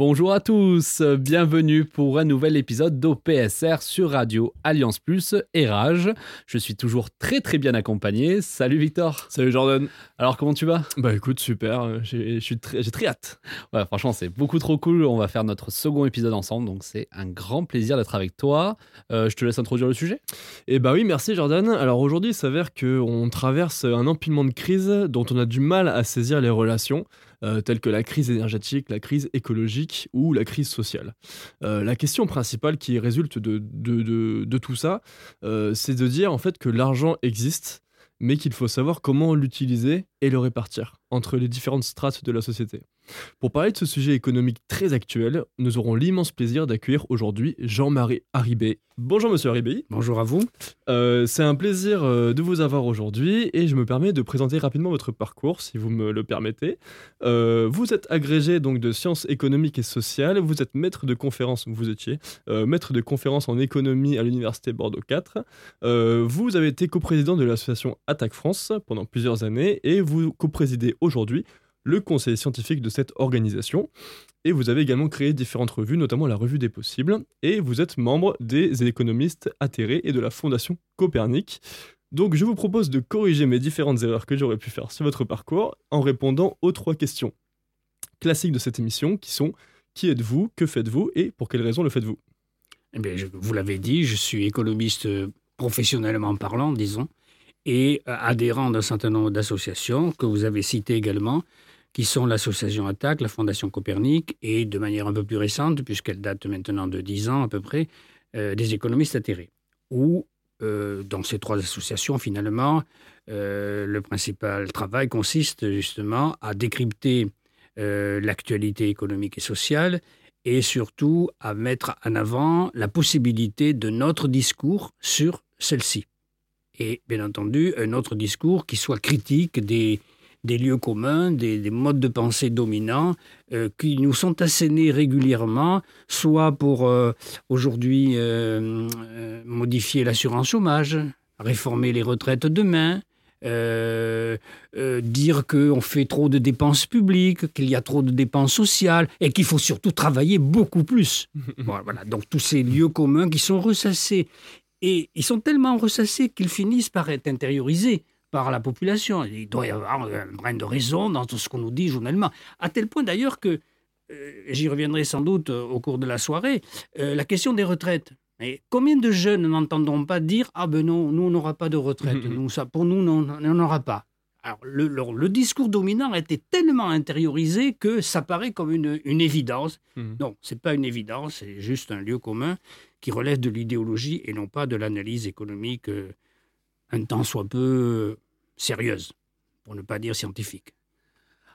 Bonjour à tous, bienvenue pour un nouvel épisode d'OPSR sur Radio Alliance Plus et Rage. Je suis toujours très très bien accompagné. Salut Victor. Salut Jordan. Alors comment tu vas? Bah écoute, super, j'ai je suis très- très hâte. Ouais, franchement c'est beaucoup trop cool. On va faire notre second épisode ensemble, donc c'est un grand plaisir d'être avec toi. Euh, je te laisse introduire le sujet. Et bah oui, merci Jordan. Alors aujourd'hui, il s'avère qu'on traverse un empilement de crises dont on a du mal à saisir les relations, euh, telles que la crise énergétique, la crise écologique ou la crise sociale. Euh, la question principale qui résulte de, de, tout ça, euh, c'est de dire en fait que l'argent existe, mais qu'il faut savoir comment l'utiliser et le répartir entre les différentes strates de la société. Pour parler de ce sujet économique très actuel, nous aurons l'immense plaisir d'accueillir aujourd'hui Jean-Marie Haribé. Bonjour Monsieur Haribé. Bonjour à vous. Euh, c'est un plaisir euh, de vous avoir aujourd'hui et je me permets de présenter rapidement votre parcours si vous me le permettez. Euh, vous êtes agrégé donc de sciences économiques et sociales, vous êtes maître de conférence, vous étiez euh, maître de conférence en économie à l'université Bordeaux 4. Euh, vous avez été coprésident de l'association Attaque France pendant plusieurs années et vous coprésidez aujourd'hui le conseil scientifique de cette organisation. Et vous avez également créé différentes revues, notamment la Revue des Possibles, et vous êtes membre des économistes atterrés et de la Fondation Copernic. Donc je vous propose de corriger mes différentes erreurs que j'aurais pu faire sur votre parcours en répondant aux trois questions classiques de cette émission qui sont qui êtes-vous, que faites-vous et pour quelles raisons le faites-vous? Eh bien, vous l'avez dit, je suis économiste euh, professionnellement parlant, disons, et euh, adhérent d'un certain nombre d'associations que vous avez citées également, qui sont l'association Attaque, la Fondation Copernic, et de manière un peu plus récente, puisqu'elle date maintenant de 10 ans à peu près, euh, des économistes atterrés. Où, euh, dans ces trois associations, finalement, euh, le principal travail consiste justement à décrypter l'actualité économique et sociale et surtout à mettre en avant la possibilité de notre discours sur celle-ci. Et bien entendu, un autre discours qui soit critique des, des lieux communs, des, des modes de pensée dominants euh, qui nous sont assénés régulièrement, soit pour euh, aujourd'hui euh, modifier l'assurance chômage, réformer les retraites demain, euh, euh, dire qu'on fait trop de dépenses publiques, qu'il y a trop de dépenses sociales et qu'il faut surtout travailler beaucoup plus. Voilà, voilà. donc tous ces lieux communs qui sont ressassés. Et ils sont tellement ressassés qu'ils finissent par être intériorisés par la population. Il doit y avoir un brin de raison dans tout ce qu'on nous dit journellement. À tel point d'ailleurs que, euh, j'y reviendrai sans doute euh, au cours de la soirée, euh, la question des retraites. Mais combien de jeunes n'entendront pas dire Ah ben non, nous on n'aura pas de retraite, nous, ça, pour nous on n'en aura pas alors, le, le- le discours dominant a été tellement intériorisé que ça paraît comme une, une évidence. Mhm. Non, c'est pas une évidence, c'est juste un lieu commun qui relève de l'idéologie et non pas de l'analyse économique euh, un temps soit peu euh, sérieuse, pour ne pas dire scientifique.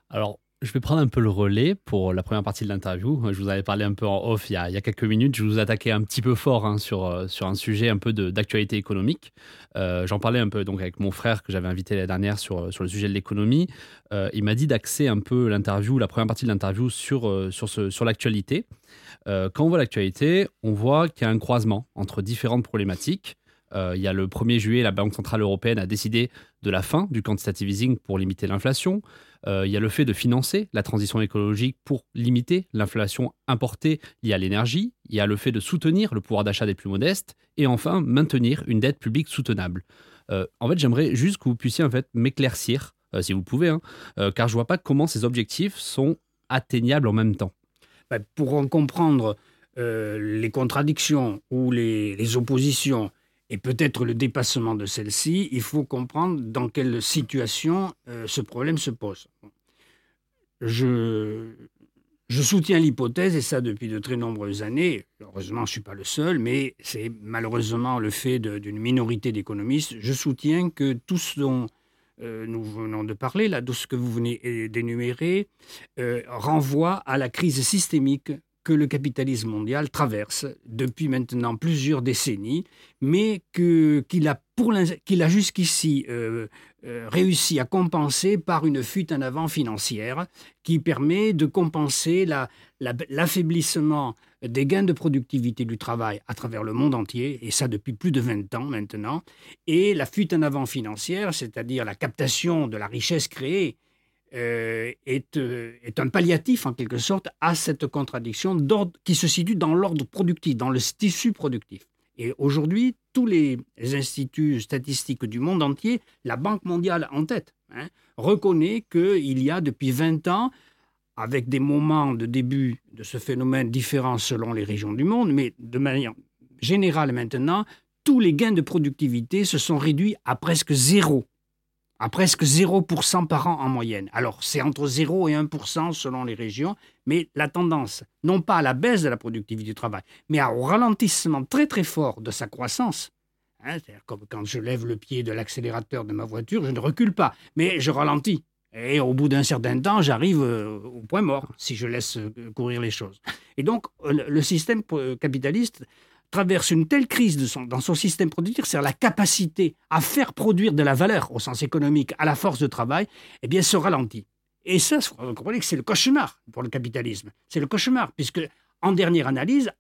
Alors je vais prendre un peu le relais pour la première partie de l'interview. Je vous avais parlé un peu en off il y a, quelques minutes. Je vous attaquais un petit peu fort hein, sur, euh, sur un sujet un peu d'actualité économique. Euh, J'en parlais un peu donc avec mon frère que j'avais invité l'année dernière sur, sur le sujet de l'économie. Il m'a dit d'axer un peu l'interview, la première partie de l'interview sur, sur, sur l'actualité. Quand on voit l'actualité, on voit qu'il y a un croisement entre différentes problématiques. Euh, il y a le 1er juillet, la Banque Centrale Européenne a décidé de la fin du quantitative easing pour limiter l'inflation. Euh, il y a le fait de financer la transition écologique pour limiter l'inflation importée liée à l'énergie. Il y a le fait de soutenir le pouvoir d'achat des plus modestes. Et enfin, maintenir une dette publique soutenable. Euh, en fait, j'aimerais juste que vous puissiez en fait m'éclaircir, si vous pouvez, hein, car je vois pas comment ces objectifs sont atteignables en même temps. Ben, pour en comprendre les contradictions ou les oppositions et peut-être le dépassement de celles-ci, il faut comprendre dans quelle situation euh, ce problème se pose. Je, soutiens l'hypothèse, et ça depuis de très nombreuses années, heureusement je ne suis pas le seul, mais c'est malheureusement le fait d'une minorité d'économistes, je soutiens que tout ce dont euh, nous venons de parler, là, ce que vous venez euh, d'énumérer, renvoie à la crise systémique que le capitalisme mondial traverse depuis maintenant plusieurs décennies, mais qu'il a, a jusqu'ici euh, euh, réussi à compenser par une fuite en avant financière qui permet de compenser l'affaiblissement des gains de productivité du travail à travers le monde entier, et ça depuis plus de 20 ans maintenant, et la fuite en avant financière, c'est-à-dire la captation de la richesse créée, euh, est, euh, est, un palliatif en quelque sorte à cette contradiction qui se situe dans l'ordre productif, dans le tissu productif. Et aujourd'hui, tous les instituts statistiques du monde entier, la Banque mondiale en tête, hein, reconnaît qu'il y a depuis 20 ans avec des moments de début de ce phénomène différents selon les régions du monde, mais de manière générale maintenant, tous les gains de productivité se sont réduits à presque zéro, à presque 0% par an en moyenne. Alors c'est entre 0 et 1% selon les régions, mais la tendance, non pas à la baisse de la productivité du travail, mais au ralentissement très très fort de sa croissance, hein, c'est-à-dire comme quand je lève le pied de l'accélérateur de ma voiture, je ne recule pas, mais je ralentis. Et au bout d'un certain temps, j'arrive euh, au point mort si je laisse euh, courir les choses. Et donc, euh, le système capitaliste traverse une telle crise dans son système productif, c'est-à-dire la capacité à faire produire de la valeur au sens économique à la force de travail, eh bien, se ralentit. Et ça, vous comprenez que c'est le cauchemar pour le capitalisme. C'est le cauchemar, puisque en dernière analyse,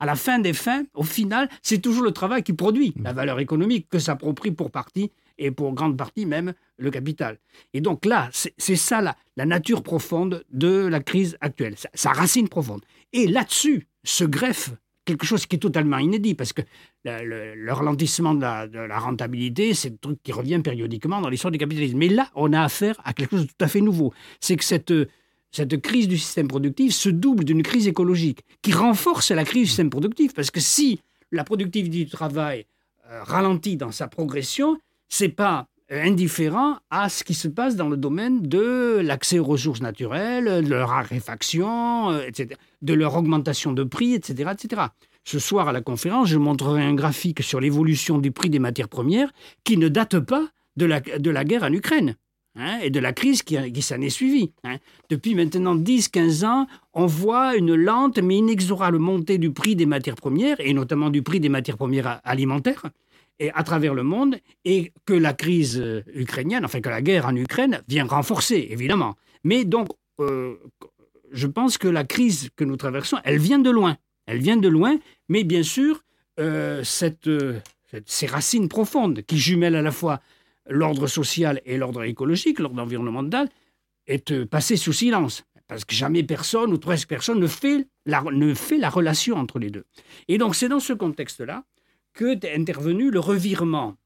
à la fin des fins, au final, c'est toujours le travail qui produit la valeur économique que s'approprie pour partie et pour grande partie même le capital. Et donc là, c'est ça la, la, nature profonde de la crise actuelle, sa, racine profonde. Et là-dessus se greffe quelque chose qui est totalement inédit, parce que le, ralentissement de la, rentabilité, c'est un truc qui revient périodiquement dans l'histoire du capitalisme. Mais là, on a affaire à quelque chose de tout à fait nouveau. C'est que cette, cette crise du système productif se double d'une crise écologique, qui renforce la crise du système productif, parce que si la productivité du travail euh, ralentit dans sa progression, c'est pas indifférent à ce qui se passe dans le domaine de l'accès aux ressources naturelles, de leur raréfaction, euh, etc., de leur augmentation de prix, etc., etc. Ce soir à la conférence, je montrerai un graphique sur l'évolution du prix des matières premières qui ne date pas de la, de la guerre en Ukraine. Hein, et de la crise qui, qui s'en est suivie. Hein. Depuis maintenant 10-15 ans, on voit une lente mais inexorable montée du prix des matières premières, et notamment du prix des matières premières alimentaires, et à travers le monde, et que la crise euh, ukrainienne, enfin que la guerre en Ukraine vient renforcer, évidemment. Mais donc, euh, je pense que la crise que nous traversons, elle vient de loin. Elle vient de loin, mais bien sûr, euh, cette, ces racines profondes qui jumellent à la fois l'ordre social et l'ordre écologique, l'ordre environnemental, est passé sous silence. Parce que jamais personne, ou presque personne, ne fait la, ne fait la relation entre les deux. Et donc, c'est dans ce contexte-là que est intervenu le revirement,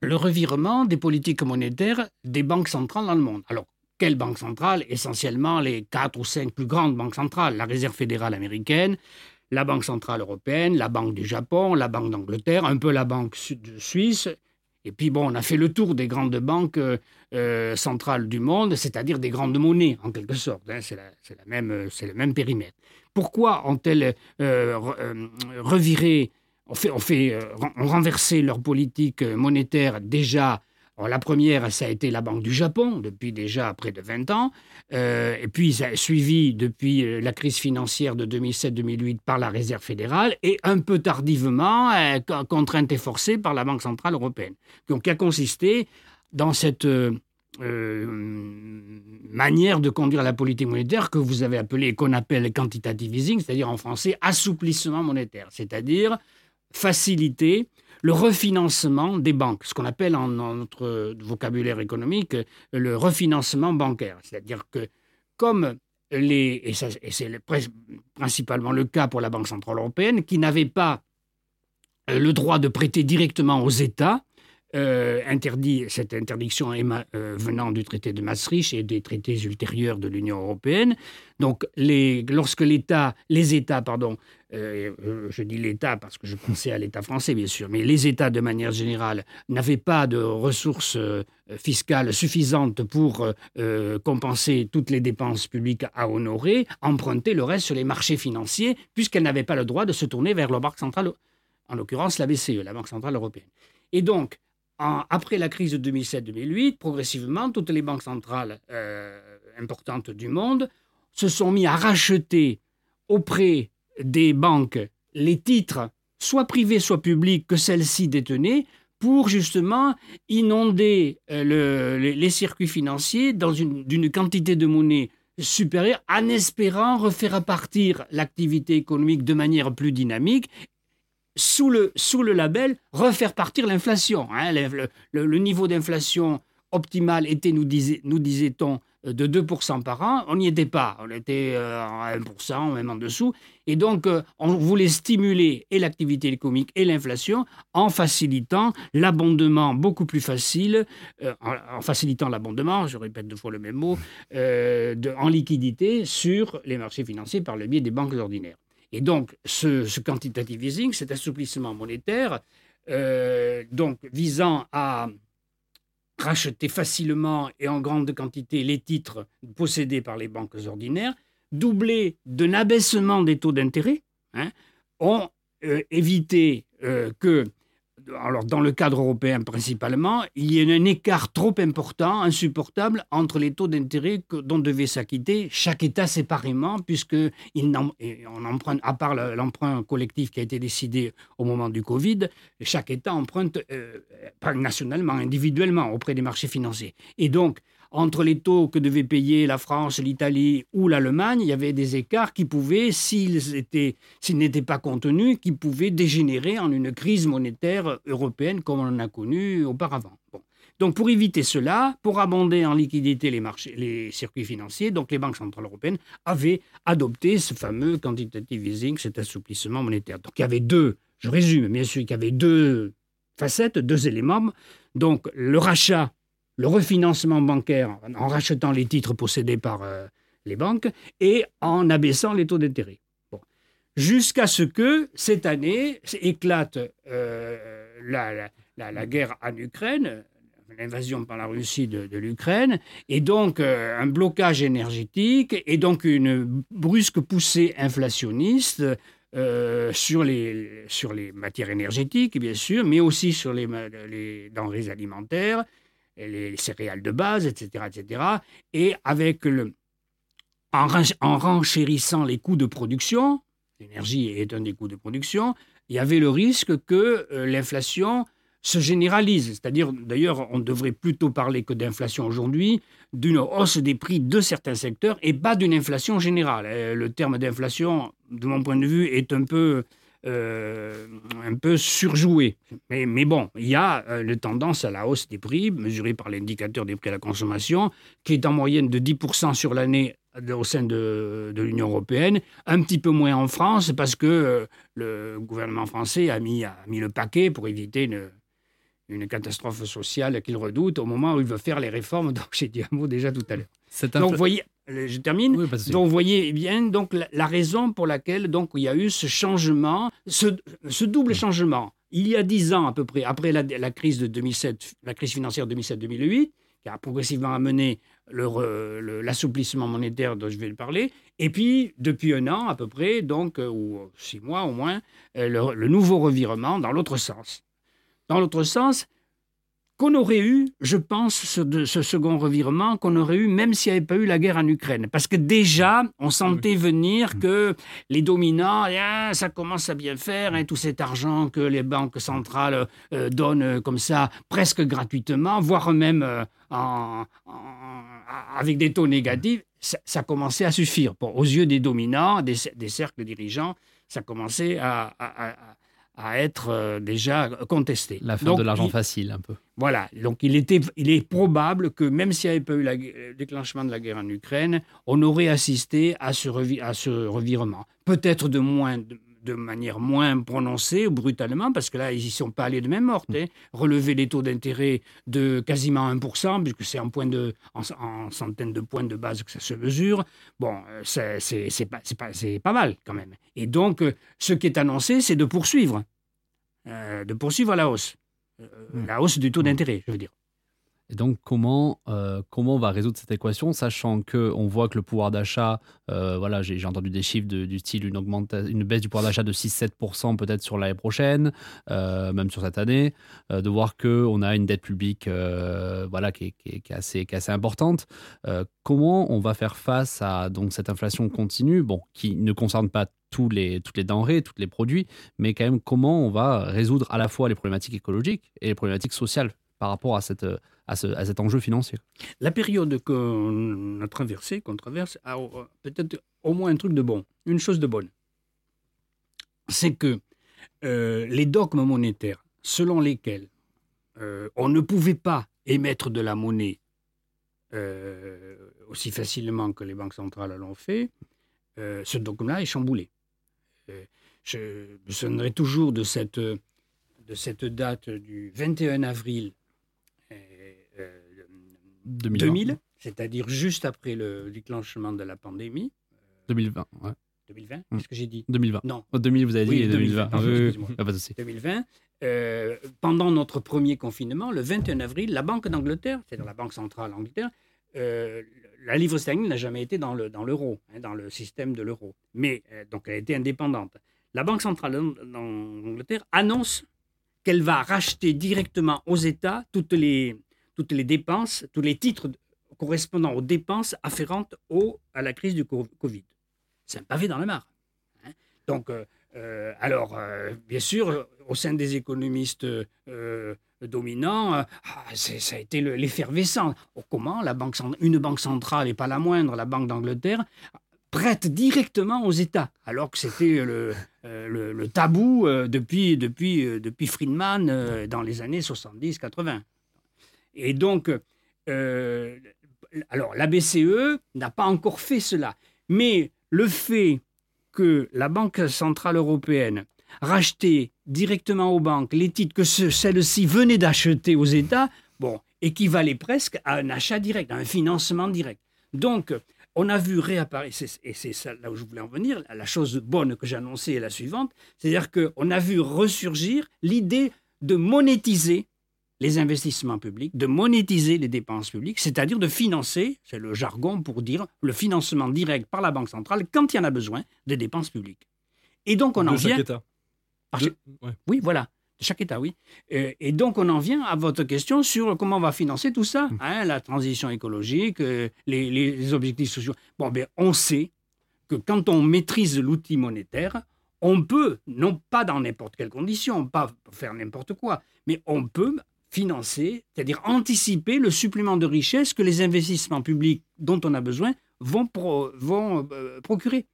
le revirement des politiques monétaires des banques centrales dans le monde. Alors, quelles banques centrales? Essentiellement les quatre ou cinq plus grandes banques centrales, la Réserve fédérale américaine, la Banque centrale européenne, la Banque du Japon, la Banque d'Angleterre, un peu la Banque suisse. Et puis bon, on a fait le tour des grandes banques euh, centrales du monde, c'est-à-dire des grandes monnaies en quelque sorte. Hein. c'est, le même périmètre. Pourquoi ont-elles euh, euh, reviré on, fait, on, fait, euh, leur politique monétaire déjà. la première, ça a été la Banque du Japon, depuis déjà près de 20 ans. Euh, et puis, ça a suivi depuis euh, la crise financière de 2007-2008 par la Réserve fédérale et un peu tardivement, contrainte et forcée par la Banque centrale européenne. Donc, qui a consisté dans cette manière de conduire la politique monétaire que vous avez appelée, qu'on appelle quantitative easing, c'est-à-dire en français assouplissement monétaire, c'est-à-dire faciliter le refinancement des banques, ce qu'on appelle en, notre vocabulaire économique le refinancement bancaire. C'est-à-dire que comme les, et, c'est principalement le cas pour la Banque Centrale Européenne, qui n'avait pas le droit de prêter directement aux États, euh, interdit, cette interdiction euh, venant du traité de Maastricht et des traités ultérieurs de l'Union européenne. Donc, lorsque l'État, les États, pardon, euh, je dis l'État parce que je pensais à l'État français, bien sûr, mais les États, de manière générale, n'avaient pas de ressources fiscales suffisantes pour compenser toutes les dépenses publiques à honorer, emprunter le reste sur les marchés financiers, puisqu'elles n'avaient pas le droit de se tourner vers la Banque centrale, en l'occurrence la BCE, la Banque centrale européenne. Et donc, après la crise de 2007-2008, progressivement, toutes les banques centrales euh, importantes du monde se sont mis à racheter auprès des banques les titres, soit privés, soit publics, que celles-ci détenaient, pour justement inonder euh, les, circuits financiers d'une quantité de monnaie supérieure, en espérant refaire partir l'activité économique de manière plus dynamique sous le, label refaire partir l'inflation. Hein. le, niveau d'inflation optimal était, nous, disait-on, de 2% par an, on n'y était pas. On était euh, à 1%, même en dessous. Et donc, euh, on voulait stimuler l'activité économique et l'inflation en facilitant l'abondement beaucoup plus facile, euh, en, facilitant l'abondement, je répète deux fois le même mot, en liquidité sur les marchés financiers par le biais des banques ordinaires. Et donc, ce, quantitative easing, cet assouplissement monétaire, donc visant à racheter facilement et en grande quantité les titres possédés par les banques ordinaires, doublé d'un abaissement des taux d'intérêt, hein, ont euh, évité euh, que alors dans le cadre européen principalement, il y a un écart trop important, insupportable, entre les taux d'intérêt dont devait s'acquitter chaque État séparément, puisque emprunte, à part l'emprunt collectif qui a été décidé au moment du Covid, chaque État emprunte euh, pas nationalement, individuellement auprès des marchés financiers. Et donc, entre les taux que devaient payer la France, l'Italie ou l'Allemagne, il y avait des écarts qui pouvaient, s'ils n'étaient pas contenus, qui pouvaient dégénérer en une crise monétaire européenne comme on en a connu auparavant. Donc pour éviter cela, pour abonder en liquidité les, marchés, les circuits financiers, donc les banques centrales européennes avaient adopté ce fameux quantitative easing, cet assouplissement monétaire. Donc il y avait deux, je résume bien sûr, il y avait deux facettes, deux éléments. Donc le rachat le refinancement bancaire en rachetant les titres possédés par euh, les banques et en abaissant les taux d'intérêt. Jusqu'à ce que cette année éclate euh, la, guerre en Ukraine, l'invasion par la Russie de, l'Ukraine, et donc euh, un blocage énergétique, et donc une brusque poussée inflationniste sur, les, sur les matières énergétiques, bien sûr, mais aussi sur les, les denrées alimentaires, les céréales de base, etc., etc. Et avec le, en, renchérissant les coûts de production, l'énergie est un des coûts de production, il y avait le risque que euh, l'inflation se généralise. C'est-à-dire, d'ailleurs, on devrait plutôt parler que d'inflation aujourd'hui, d'une hausse des prix de certains secteurs et pas d'une inflation générale. Euh, le terme d'inflation, de mon point de vue, est un peu euh, un peu surjoué. Mais, mais bon, il y a euh, une tendance à la hausse des prix, mesurée par l'indicateur des prix à la consommation, qui est en moyenne de 10% sur l'année au sein de, de l'Union européenne, un petit peu moins en France, parce que euh, le gouvernement français a mis, a mis le paquet pour éviter une, une catastrophe sociale qu'il redoute au moment où il veut faire les réformes dont j'ai dit un mot déjà tout à l'heure. Donc, vous voyez, je termine. donc, vous voyez bien donc la, raison pour laquelle donc il y a eu ce changement, ce, double changement. Il y a dix ans à peu près, après la, crise de 2007, la crise financière 2007-2008, qui a progressivement amené l'assouplissement monétaire dont je vais parler, et puis depuis un an à peu près, donc ou six mois au moins, euh, le, le nouveau revirement dans l'autre sens. Dans l'autre sens, qu'on aurait eu, je pense, ce, ce second revirement, qu'on aurait eu même s'il n'y avait pas eu la guerre en Ukraine. Parce que déjà, on sentait venir mm. que les dominants, eh, ça commence à bien faire, et hein, tout cet argent que les banques centrales euh, donnent euh, comme ça, presque gratuitement, voire même euh, en, avec des taux négatifs, ça, commençait à suffire. aux yeux des dominants, des, cercles dirigeants, ça commençait à à être euh, déjà contesté. La fin de l'argent facile, un peu. Voilà. Donc, il, était, il est probable que même s'il n'y avait pas eu le déclenchement de la guerre en Ukraine, on aurait assisté à ce, à ce revirement. Peut-être de moins. De, manière moins prononcée ou brutalement, parce que là, ils n'y sont pas allés de même morte. Hein. Relever les taux d'intérêt de quasiment 1%, puisque c'est en, point de, en, centaines de points de base que ça se mesure, bon, euh, c'est pas, pas, pas mal quand même. Et donc, euh, ce qui est annoncé, c'est de poursuivre. Euh, de poursuivre la hausse. Hmm. La hausse du taux d'intérêt, je veux dire. Et donc, comment, euh, comment on va résoudre cette équation, sachant qu'on voit que le pouvoir d'achat, euh, voilà, j'ai entendu des chiffres du style une, une baisse du pouvoir d'achat de 6-7% peut-être sur l'année prochaine, euh, même sur cette année, de voir qu'on a une dette publique voilà, qui, est, qui est- assez, qui est assez importante. Comment on va faire face à donc, cette inflation continue, bon, qui ne concerne pas tous les, toutes les denrées, tous les produits, mais quand même comment on va résoudre à la fois les problématiques écologiques et les problématiques sociales par rapport à, cette, à, ce- à cet enjeu financier. La période qu'on a traversée, qu'on traverse, a euh, peut-être au moins un truc de bon, une chose de bonne. C'est que euh, les dogmes monétaires selon lesquels euh, on ne pouvait pas émettre de la monnaie aussi facilement que les banques centrales l'ont fait, ce dogme-là est chamboulé. Je me souviendrai toujours de cette, date du 21 avril 2020. 2000, c'est-à-dire juste après le déclenchement de la pandémie. 2020. ouais. 2020, Mm. qu'est-ce que j'ai dit? 2020. Non, Oh, 2000, vous avez dit, Oui, et 2020. 2020, oui, oui, oui. excusez-moi. Ah, pas souci. 2020. euh, pendant notre premier confinement, le 21 avril, la Banque d'Angleterre, c'est-à-dire la Banque centrale d'Angleterre, euh, la livre sterling n'a jamais été dans le dans l'euro, hein, dans le système de l'euro. Mais euh, donc elle a été indépendante. La Banque centrale d'Ang- d'Angleterre annonce qu'elle va racheter directement aux États toutes les toutes les dépenses, tous les titres correspondant aux dépenses afférentes au, à la crise du co- Covid. C'est un pavé dans la mare. hein. Donc, euh, euh, alors, euh, bien sûr, au sein des économistes dominants, ah, ça a été le- l'effervescence. Oh, comment la banque, une banque centrale, et pas la moindre, la Banque d'Angleterre, prête directement aux États, alors que c'était le, le- le tabou depuis, depuis, depuis Friedman dans les années 70-80. Et donc, euh, alors la BCE n'a pas encore fait cela, mais le fait que la Banque centrale européenne rachetait directement aux banques les titres que ce- celles-ci venaient d'acheter aux États, bon, équivalait presque à un achat direct, à un financement direct. Donc, on a vu réapparaître, et c'est là où je voulais en venir, la chose bonne que annoncée est la suivante, c'est-à-dire qu'on a vu ressurgir l'idée de monétiser les investissements publics, de monétiser les dépenses publiques, c'est-à-dire de financer, c'est le jargon pour dire le financement direct par la Banque centrale quand il y en a besoin des dépenses publiques. Et donc on en chaque vient... État. par De- ouais. Oui, voilà, de chaque État, oui. Euh, et donc on en vient à votre question sur comment on va financer tout ça, hein, la transition écologique, euh, les, les objectifs sociaux. Bon, ben, on sait que quand on maîtrise l'outil monétaire, on peut, non pas dans n'importe quelle condition, pas faire n'importe quoi, mais on peut financer, c'est-à-dire anticiper le supplément de richesse que les investissements publics dont on a besoin vont, vont euh, procurer.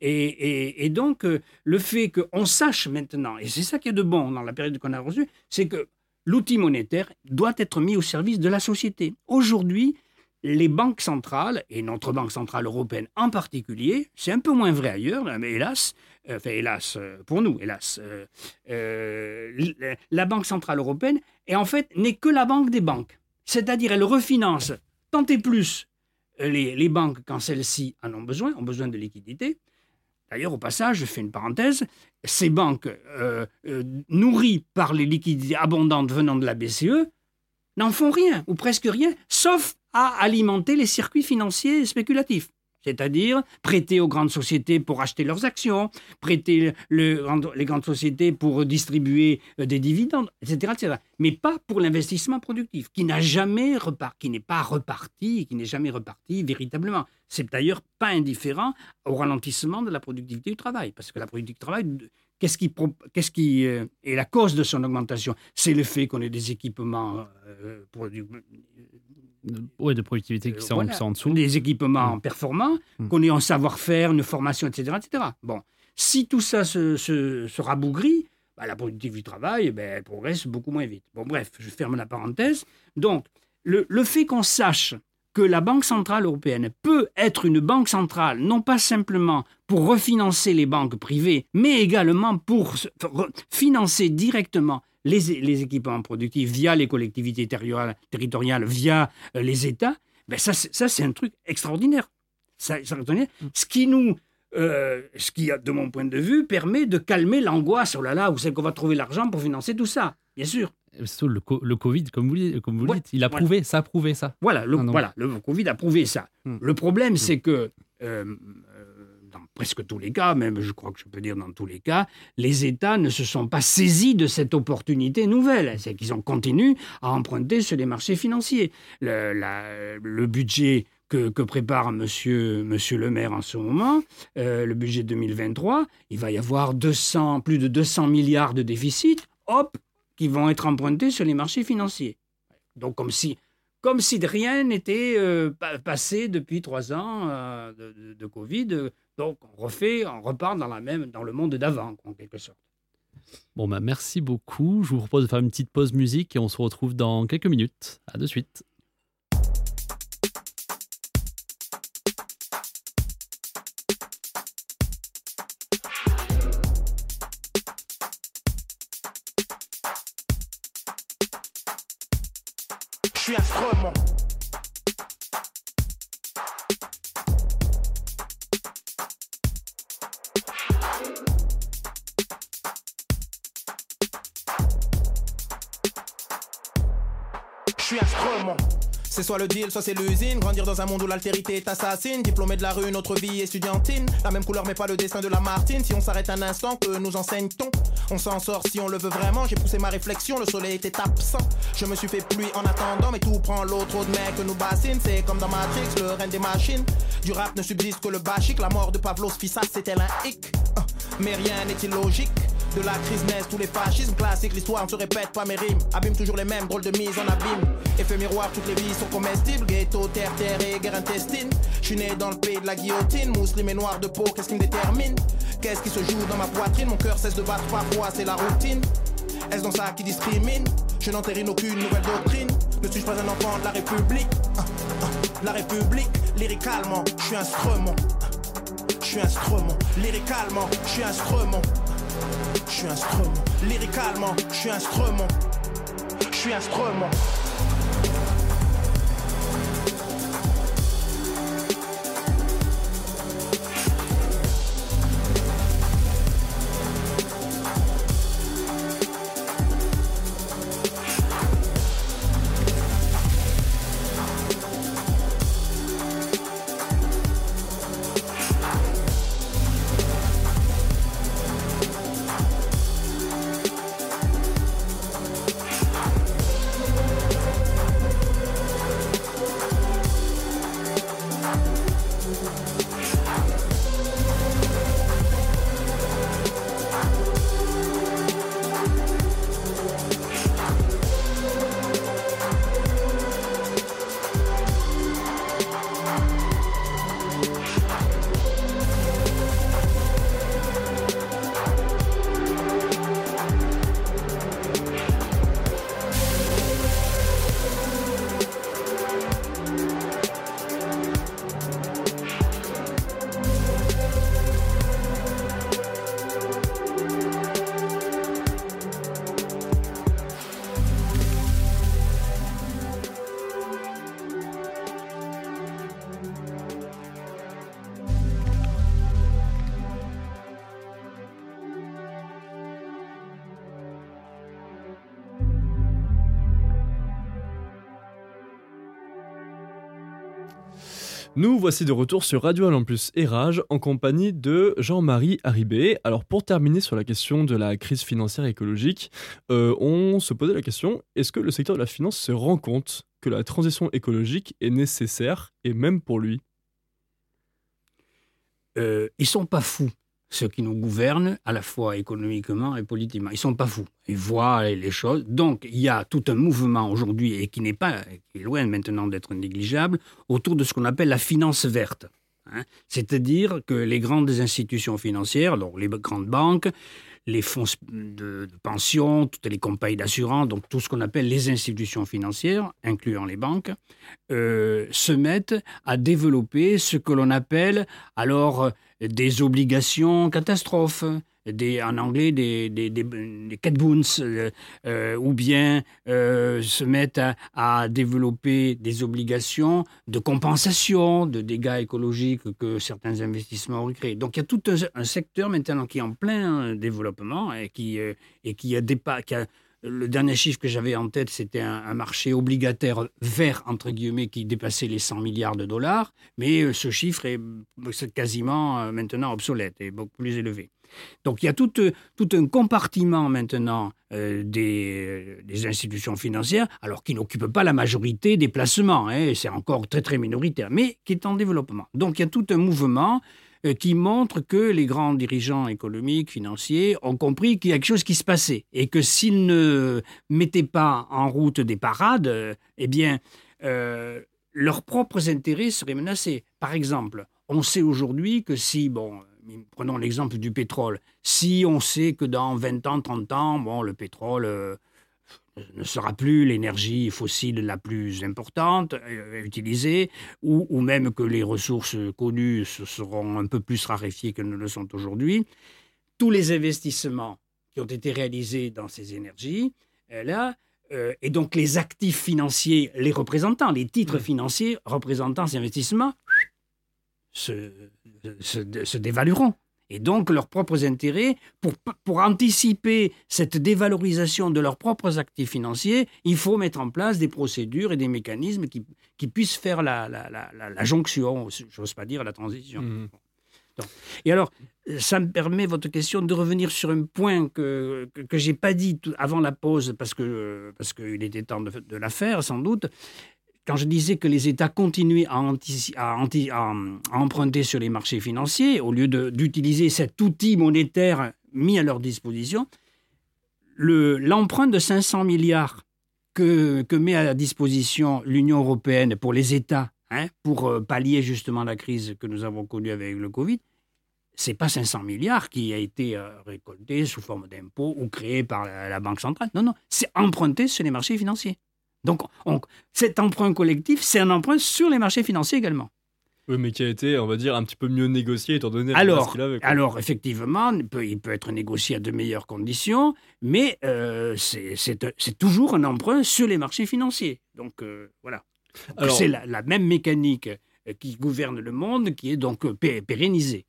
Et, et- et donc, euh, le fait qu'on sache maintenant, et c'est ça qui est de bon dans la période qu'on a reçue, c'est que l'outil monétaire doit être mis au service de la société. Aujourd'hui, les banques centrales, et notre Banque centrale européenne en particulier, c'est un peu moins vrai ailleurs, mais hélas, euh, enfin hélas euh, pour nous, hélas, euh, la Banque centrale européenne est en fait n'est que la banque des banques. C'est-à-dire elle refinance tant et plus les, les banques quand celles-ci en ont besoin, ont besoin de liquidités. D'ailleurs, au passage, je fais une parenthèse, ces banques nourries par les liquidités abondantes venant de la BCE n'en font rien, ou presque rien, sauf à alimenter les circuits financiers spéculatifs. C'est-à-dire prêter aux grandes sociétés pour acheter leurs actions, prêter le- les grandes sociétés pour distribuer euh, des dividendes, etc., etc. Mais pas pour l'investissement productif, qui n'a jamais repart, qui n'est pas reparti, qui n'est jamais reparti véritablement. C'est d'ailleurs pas indifférent au ralentissement de la productivité du travail, parce que la productivité du travail, qu'est-ce qui, euh, est la cause de son augmentation? C'est le fait qu'on ait des équipements euh, Oui, de productivité qui sont, voilà. qui sont en dessous. des équipements performants, Mm. qu'on ait un savoir-faire, une formation, etc., etc. Bon, si tout ça se, se, se rabougrit, bah, la productivité du travail, eh ben, elle progresse beaucoup moins vite. Bon, bref, je ferme la parenthèse. Donc, le, le fait qu'on sache que la Banque Centrale Européenne peut être une banque centrale, non pas simplement pour refinancer les banques privées, mais également pour financer directement les, les équipements productifs via les collectivités territoriales, via euh, les États, ben ça, c'est- ça c'est un truc extraordinaire. Ça, extraordinaire. Ce qui nous, euh, ce qui, de mon point de vue, permet de calmer l'angoisse. Oh là là, où c'est qu'on va trouver l'argent pour financer tout ça Bien sûr. Le, le, Covid, comme vous, comme vous Ouais, dites, il a voilà. prouvé, ça a prouvé ça. Voilà, le, Ah voilà, le Covid a prouvé ça. Hmm. Le problème, c'est que, euh, euh, presque tous les cas, même je crois que je peux dire dans tous les cas, les États ne se sont pas saisis de cette opportunité nouvelle. C'est qu'ils ont continué à emprunter sur les marchés financiers. Le, budget que, prépare monsieur, monsieur le maire en ce moment, euh, le budget 2023, il va y avoir 200, plus de 200 milliards de déficit, hop, qui vont être empruntés sur les marchés financiers. Donc comme si comme si de rien n'était euh, pa- passé depuis trois ans euh, de Covid. Donc, on refait, on repart dans, la même, dans le monde d'avant, en quelque sorte. Bon, bah, merci beaucoup. Je vous propose de faire une petite pause musique et on se retrouve dans quelques minutes. À de suite. C'est soit le deal, soit c'est l'usine. Grandir dans un monde où l'altérité est assassine. Diplômé de la rue, notre vie estudiantine. La même couleur, mais pas le destin de la Martine. Si on s'arrête un instant, que nous enseigne-t-on? On s'en sort si on le veut vraiment. J'ai poussé ma réflexion, le soleil était absent. Je me suis fait pluie en attendant, mais tout prend l'eau. Trop de que nous bassinent. C'est comme dans Matrix, le règne des machines. Du rap ne subsiste que le bachic. La mort de Pavlos Fissas, c'était un hic. Ah, Mais rien n'est illogique. De la crise naissent tous les fascismes classiques, l'histoire ne se répète pas mes rimes. Abîme toujours les mêmes, drôle de mise en abîme. Effet miroir, toutes les vies sont comestibles. Ghetto, terre, terre et guerre intestine. Je suis né dans le pays de la guillotine. Musulman et noir de peau, qu'est-ce qui me détermine? Qu'est-ce qui se joue dans ma poitrine? Mon cœur cesse de battre parfois, c'est la routine. Est-ce dans ça qui discrimine? Je n'entérine aucune nouvelle doctrine. Ne suis-je pas un enfant de la République? La République, lyricalement, je suis instrument. Je suis instrument, lyricalement, je suis instrument. Je suis instrument, lyricalement, je suis instrument. Je suis instrument. Voici de retour sur Radio Alampus et Rage en compagnie de Jean-Marie Haribé. Alors pour terminer sur la question de la crise financière et écologique, euh, on se posait la question, est-ce que le secteur de la finance se rend compte que la transition écologique est nécessaire et même pour lui? Euh, ils sont pas fous, ceux qui nous gouvernent, à la fois économiquement et politiquement. Ils sont pas fous. Ils voient les choses. Donc, il y a tout un mouvement aujourd'hui, et qui n'est pas, qui est loin maintenant d'être négligeable, autour de ce qu'on appelle la finance verte. hein. C'est-à-dire que les grandes institutions financières, donc les grandes banques, les fonds de, pension, toutes les compagnies d'assurance, donc tout ce qu'on appelle les institutions financières, incluant les banques, euh, se mettent à développer ce que l'on appelle alors des obligations catastrophes, en anglais des, des, des, cat boons, euh, euh, ou bien euh, se mettent à, développer des obligations de compensation de dégâts écologiques que certains investissements auraient créés. Donc il y a tout un, secteur maintenant qui est en plein développement et qui, et qui, a, dépa- qui a le dernier chiffre que j'avais en tête, c'était un, marché obligataire vert, entre guillemets, qui dépassait les 100 milliards de dollars. Mais euh, ce chiffre est, quasiment euh, maintenant obsolète et beaucoup plus élevé. Donc il y a tout, un compartiment maintenant des, institutions financières, alors qui n'occupent pas la majorité des placements, hein, c'est encore très très minoritaire, mais qui est en développement. Donc il y a tout un mouvement euh, qui montre que les grands dirigeants économiques, financiers ont compris qu'il y a quelque chose qui se passait et que s'ils ne mettaient pas en route des parades, euh, eh bien, euh, leurs propres intérêts seraient menacés. Par exemple, on sait aujourd'hui que si, bon, prenons l'exemple du pétrole, si on sait que dans 20 ans, 30 ans, bon, le pétrole ne sera plus l'énergie fossile la plus importante euh, utilisée, ou, ou, même que les ressources connues seront un peu plus raréfiées qu'elles ne le sont aujourd'hui. Tous les investissements qui ont été réalisés dans ces énergies, euh, là, euh, et donc les actifs financiers, les représentants, les titres financiers représentant ces investissements, se, se, se dévalueront et donc leurs propres intérêts, pour, pour anticiper cette dévalorisation de leurs propres actifs financiers, il faut mettre en place des procédures et des mécanismes qui, qui puissent faire la, la, la, la jonction, j'ose pas dire la transition. Mmh. Et alors, ça me permet, votre question, de revenir sur un point que je que, j'ai pas dit avant la pause, parce qu'il parce qu'il était temps de, de la faire, sans doute quand je disais que les États continuaient à, emprunter sur les marchés financiers, au lieu d'utiliser cet outil monétaire mis à leur disposition, l'emprunt de 500 milliards que, met à disposition l'Union européenne pour les États, hein, pour euh, pallier justement la crise que nous avons connue avec le Covid, c'est pas 500 milliards qui a été euh, récolté sous forme d'impôts ou créé par la Banque centrale. Non, non, c'est emprunté sur les marchés financiers. Donc, cet emprunt collectif, c'est un emprunt sur les marchés financiers également. Oui, mais qui a été, on va dire, un petit peu mieux négocié étant donné alors, qu'il avait. Alors, effectivement, il peut, il peut, être négocié à de meilleures conditions, mais euh, c'est toujours un emprunt sur les marchés financiers. Donc, euh, voilà. C'est la, la, même mécanique euh, qui gouverne le monde qui est donc pérennisée.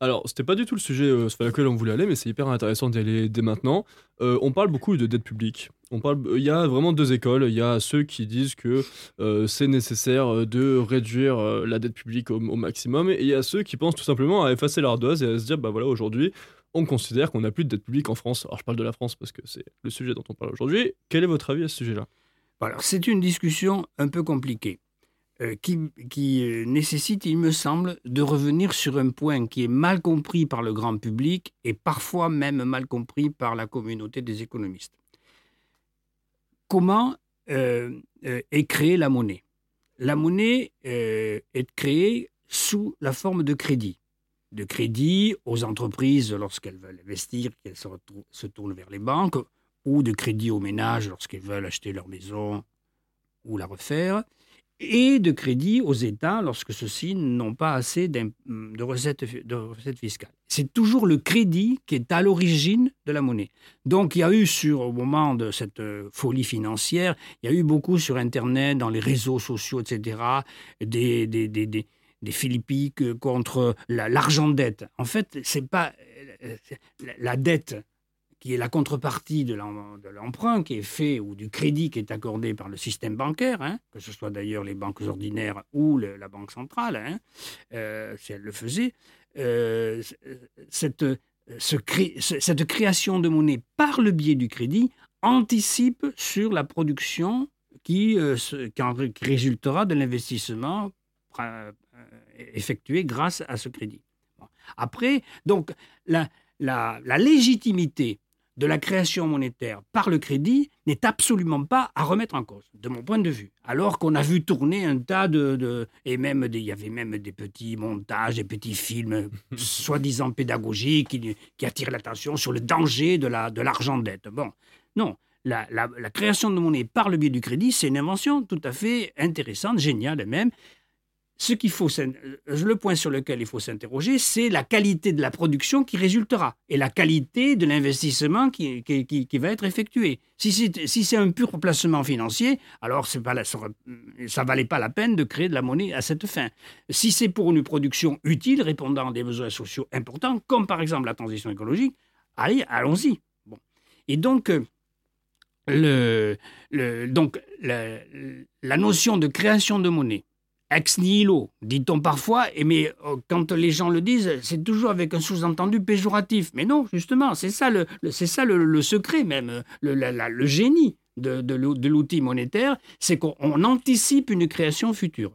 Alors, c'était pas du tout le sujet euh, sur lequel on voulait aller, mais c'est hyper intéressant d'y aller dès maintenant. Euh, on parle beaucoup de dette publique. On parle, il y a vraiment deux écoles. Il y a ceux qui disent que euh, c'est nécessaire de réduire la dette publique au, maximum, et il y a ceux qui pensent tout simplement à effacer l'ardoise et à se dire, bah voilà, aujourd'hui, on considère qu'on n'a plus de dette publique en France. Alors, je parle de la France parce que c'est le sujet dont on parle aujourd'hui. Quel est votre avis à ce sujet-là? Alors, c'est une discussion un peu compliquée. Euh, qui, euh, nécessite, il me semble, de revenir sur un point qui est mal compris par le grand public et parfois même mal compris par la communauté des économistes. Comment euh, est créée la monnaie? La monnaie est créée sous la forme de crédit. De crédit aux entreprises lorsqu'elles veulent investir, qu'elles se, se tournent vers les banques, ou de crédit aux ménages lorsqu'elles veulent acheter leur maison ou la refaire et de crédit aux États lorsque ceux-ci n'ont pas assez de recettes, fiscales. C'est toujours le crédit qui est à l'origine de la monnaie. Donc il y a eu sur, au moment de cette euh, folie financière, il y a eu beaucoup sur Internet, dans les réseaux sociaux, etc., des, des, Philippiques contre l'argent dette. En fait, c'est pas euh, la dette qui est la contrepartie de l'emprunt qui est fait ou du crédit qui est accordé par le système bancaire, hein, que ce soit d'ailleurs les banques ordinaires ou la Banque centrale, hein, euh, si elle le faisait, euh, cette, création de monnaie par le biais du crédit anticipe sur la production qui, euh, résultera de l'investissement effectué grâce à ce crédit. Après, donc, la légitimité de la création monétaire par le crédit n'est absolument pas à remettre en cause, de mon point de vue. Alors qu'on a vu tourner un tas de... et même il y avait même des petits montages, des petits films soi-disant pédagogiques qui, qui attirent l'attention sur le danger de l'argent la, de. Bon, non. La, la, la, création de monnaie par le biais du crédit, c'est une invention tout à fait intéressante, géniale même, ce qu'il faut, euh, le point sur lequel il faut s'interroger, c'est la qualité de la production qui résultera et la qualité de l'investissement qui, qui, va être effectué. Si c'est si un pur placement financier, alors ça ne valait pas la peine de créer de la monnaie à cette fin. Si c'est pour une production utile, répondant à des besoins sociaux importants, comme par exemple la transition écologique, allez, allons-y. Bon. Et donc, euh, le, le- donc la notion de création de monnaie, ex nihilo, dit-on parfois, et mais euh, quand les gens le disent, c'est toujours avec un sous-entendu péjoratif. Mais non, justement, c'est ça le, c'est ça le, secret même, le, le génie de, de l'ou- de l'outil monétaire, c'est qu'on on anticipe une création future.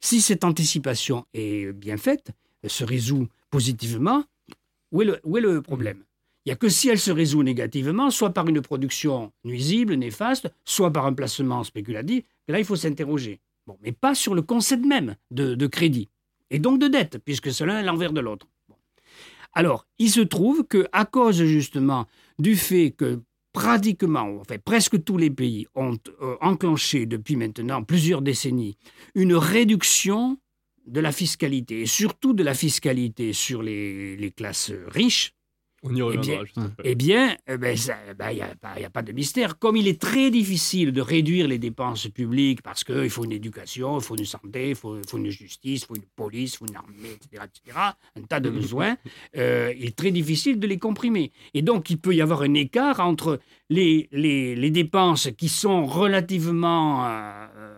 Si cette anticipation est bien faite, se résout positivement, où est le, où est le problème? Il n'y a que si elle se résout négativement, soit par une production nuisible, néfaste, soit par un placement spéculatif, là, il faut s'interroger. Mais pas sur le concept même de, crédit, et donc de dette, puisque l'un est l'envers de l'autre. Alors, il se trouve que à cause justement du fait que pratiquement, enfin presque tous les pays ont euh, enclenché depuis maintenant plusieurs décennies une réduction de la fiscalité, et surtout de la fiscalité sur les classes riches, On y reviendra bien, juste après. eh bien, il ben, n'y a, pas- y a pas de mystère. Comme il est très difficile de réduire les dépenses publiques parce qu'il faut une éducation, il faut une santé, il faut, il faut une justice, il faut une police, il faut une armée, etc., etc., un tas de besoins, euh, il est très difficile de les comprimer. Et donc, il peut y avoir un écart entre les, les, les dépenses qui sont relativement euh,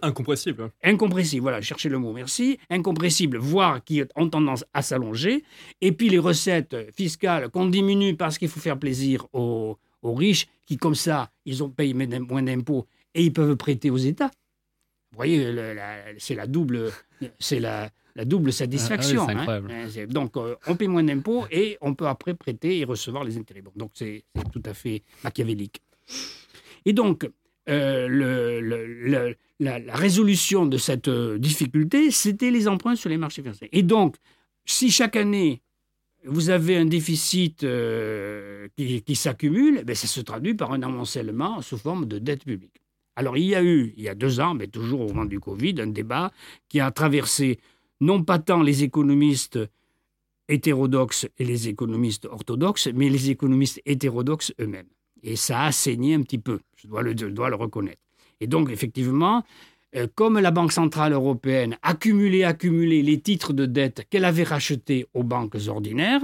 Incom- incompressible. hein. incompressibles, voilà, cherchez le mot, merci, incompressibles, voire qui ont tendance à s'allonger, et puis les recettes fiscales qu'on diminue parce qu'il faut faire plaisir aux, aux riches, qui comme ça, ils ont payé moins d'im- moins d'impôts et ils peuvent prêter aux États. Vous voyez, c'est la double, c'est la, la double satisfaction. Ah, ah oui, hein. incroyable. Hein, Donc, euh, on paie moins d'impôts et on peut après prêter et recevoir les intérêts. Bon, donc, c'est tout à fait machiavélique. Et donc, euh, la, résolution de cette euh, difficulté, c'était les emprunts sur les marchés financiers. Et donc, si chaque année, vous avez un déficit euh, qui, qui s'accumule, ben, ça se traduit par un amoncellement sous forme de dette publique. Alors, il y a eu, il y a deux ans, mais toujours au moment du Covid, un débat qui a traversé non pas tant les économistes hétérodoxes et les économistes orthodoxes, mais les économistes hétérodoxes eux-mêmes. Et ça a saigné un petit peu, je dois le, reconnaître. Et donc, effectivement, euh, comme la Banque Centrale Européenne accumulait, accumulait les titres de dette qu'elle avait rachetés aux banques ordinaires,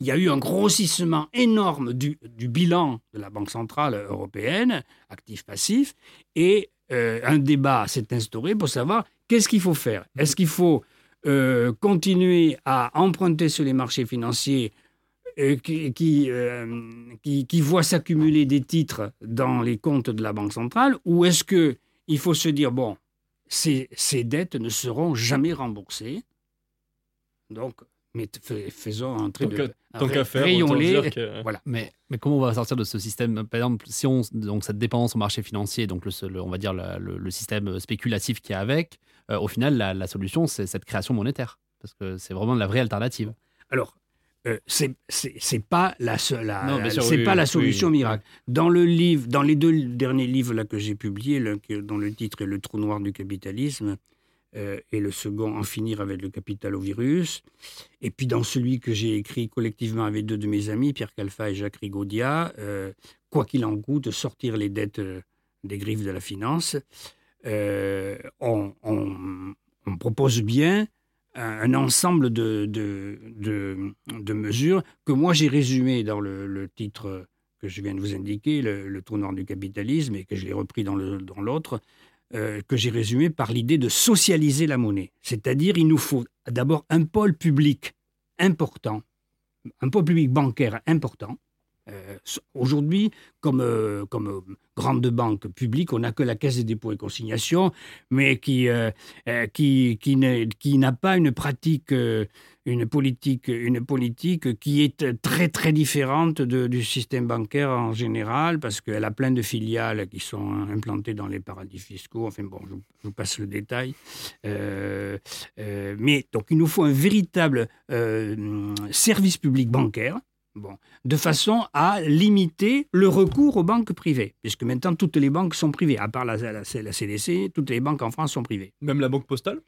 il y a eu un grossissement énorme du, bilan de la Banque Centrale Européenne, actif-passif, et euh, un débat s'est instauré pour savoir qu'est-ce qu'il faut faire. Est-ce qu'il faut euh, continuer à emprunter sur les marchés financiers qui, qui, euh, qui, qui voient s'accumuler des titres dans les comptes de la Banque centrale, ou est-ce que il faut se dire bon, ces, ces dettes ne seront jamais remboursées, donc mais fais- faisons un trait de Tant qu'à faire, dire que... Voilà. Mais, mais comment on va sortir de ce système? Par exemple, si on donc cette dépendance au marché financier, donc le, le- on va dire la- le, le système spéculatif qui est avec, euh, au final, la, la solution, c'est cette création monétaire. Parce que c'est vraiment la vraie alternative. Alors, euh, c'est pas la c'est oui, pas la solution oui. miracle. Dans le livre, dans les deux derniers livres là que j'ai publiés, l'un qui- dont le titre est Le trou noir du capitalisme euh, et le second En finir avec le capital au virus, et puis dans celui que j'ai écrit collectivement avec deux de mes amis, Pierre Calfa et Jacques Rigaudia, euh, quoi qu'il en coûte, sortir les dettes euh, des griffes de la finance, on, on- on propose bien un, ensemble de, mesures que moi j'ai résumées dans le, titre que je viens de vous indiquer, le, noir du capitalisme, et que je l'ai repris dans l'autre, euh, que j'ai résumé par l'idée de socialiser la monnaie. C'est-à-dire, il nous faut d'abord un pôle public important, un pôle public bancaire important. Euh, Aujourd'hui, comme, euh, comme euh, grande banque publique, on n'a que la Caisse des dépôts et consignations, mais qui, qui, qui n'a pas une pratique, une politique, une politique qui est très très différente du système bancaire en général, parce qu'elle a plein de filiales qui sont implantées dans les paradis fiscaux. Enfin bon, je, je vous passe le détail. Mais donc il nous faut un véritable service public bancaire. Bon, de façon à limiter le recours aux banques privées, puisque maintenant toutes les banques sont privées, à part la, la- la CDC, toutes les banques en France sont privées. Même la banque postale?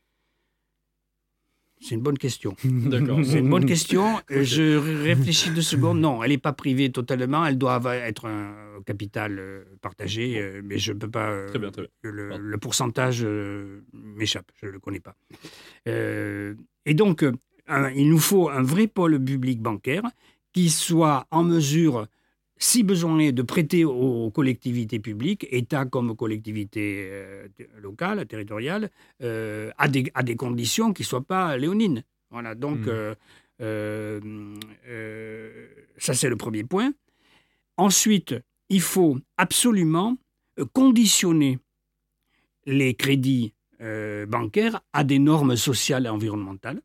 C'est une bonne question. D'accord. C'est une bonne question. Euh, Je réfléchis deux secondes. Non, elle n'est pas privée totalement. Elle doit être un capital euh, partagé, euh, mais je ne peux pas. euh, Très bien, très bien. Le, le pourcentage euh, m'échappe, je ne le connais pas. Euh, et donc, euh, un- il nous faut un vrai pôle public bancaire qui soit en mesure si besoin est de prêter aux collectivités publiques, État comme collectivités euh, locales, territoriales, euh, à, des, à des conditions qui ne soient pas léonines. Voilà, donc Hmm. euh, euh, ça c'est le premier point. Ensuite, il faut absolument euh, conditionner les crédits euh, bancaires à des normes sociales et environnementales.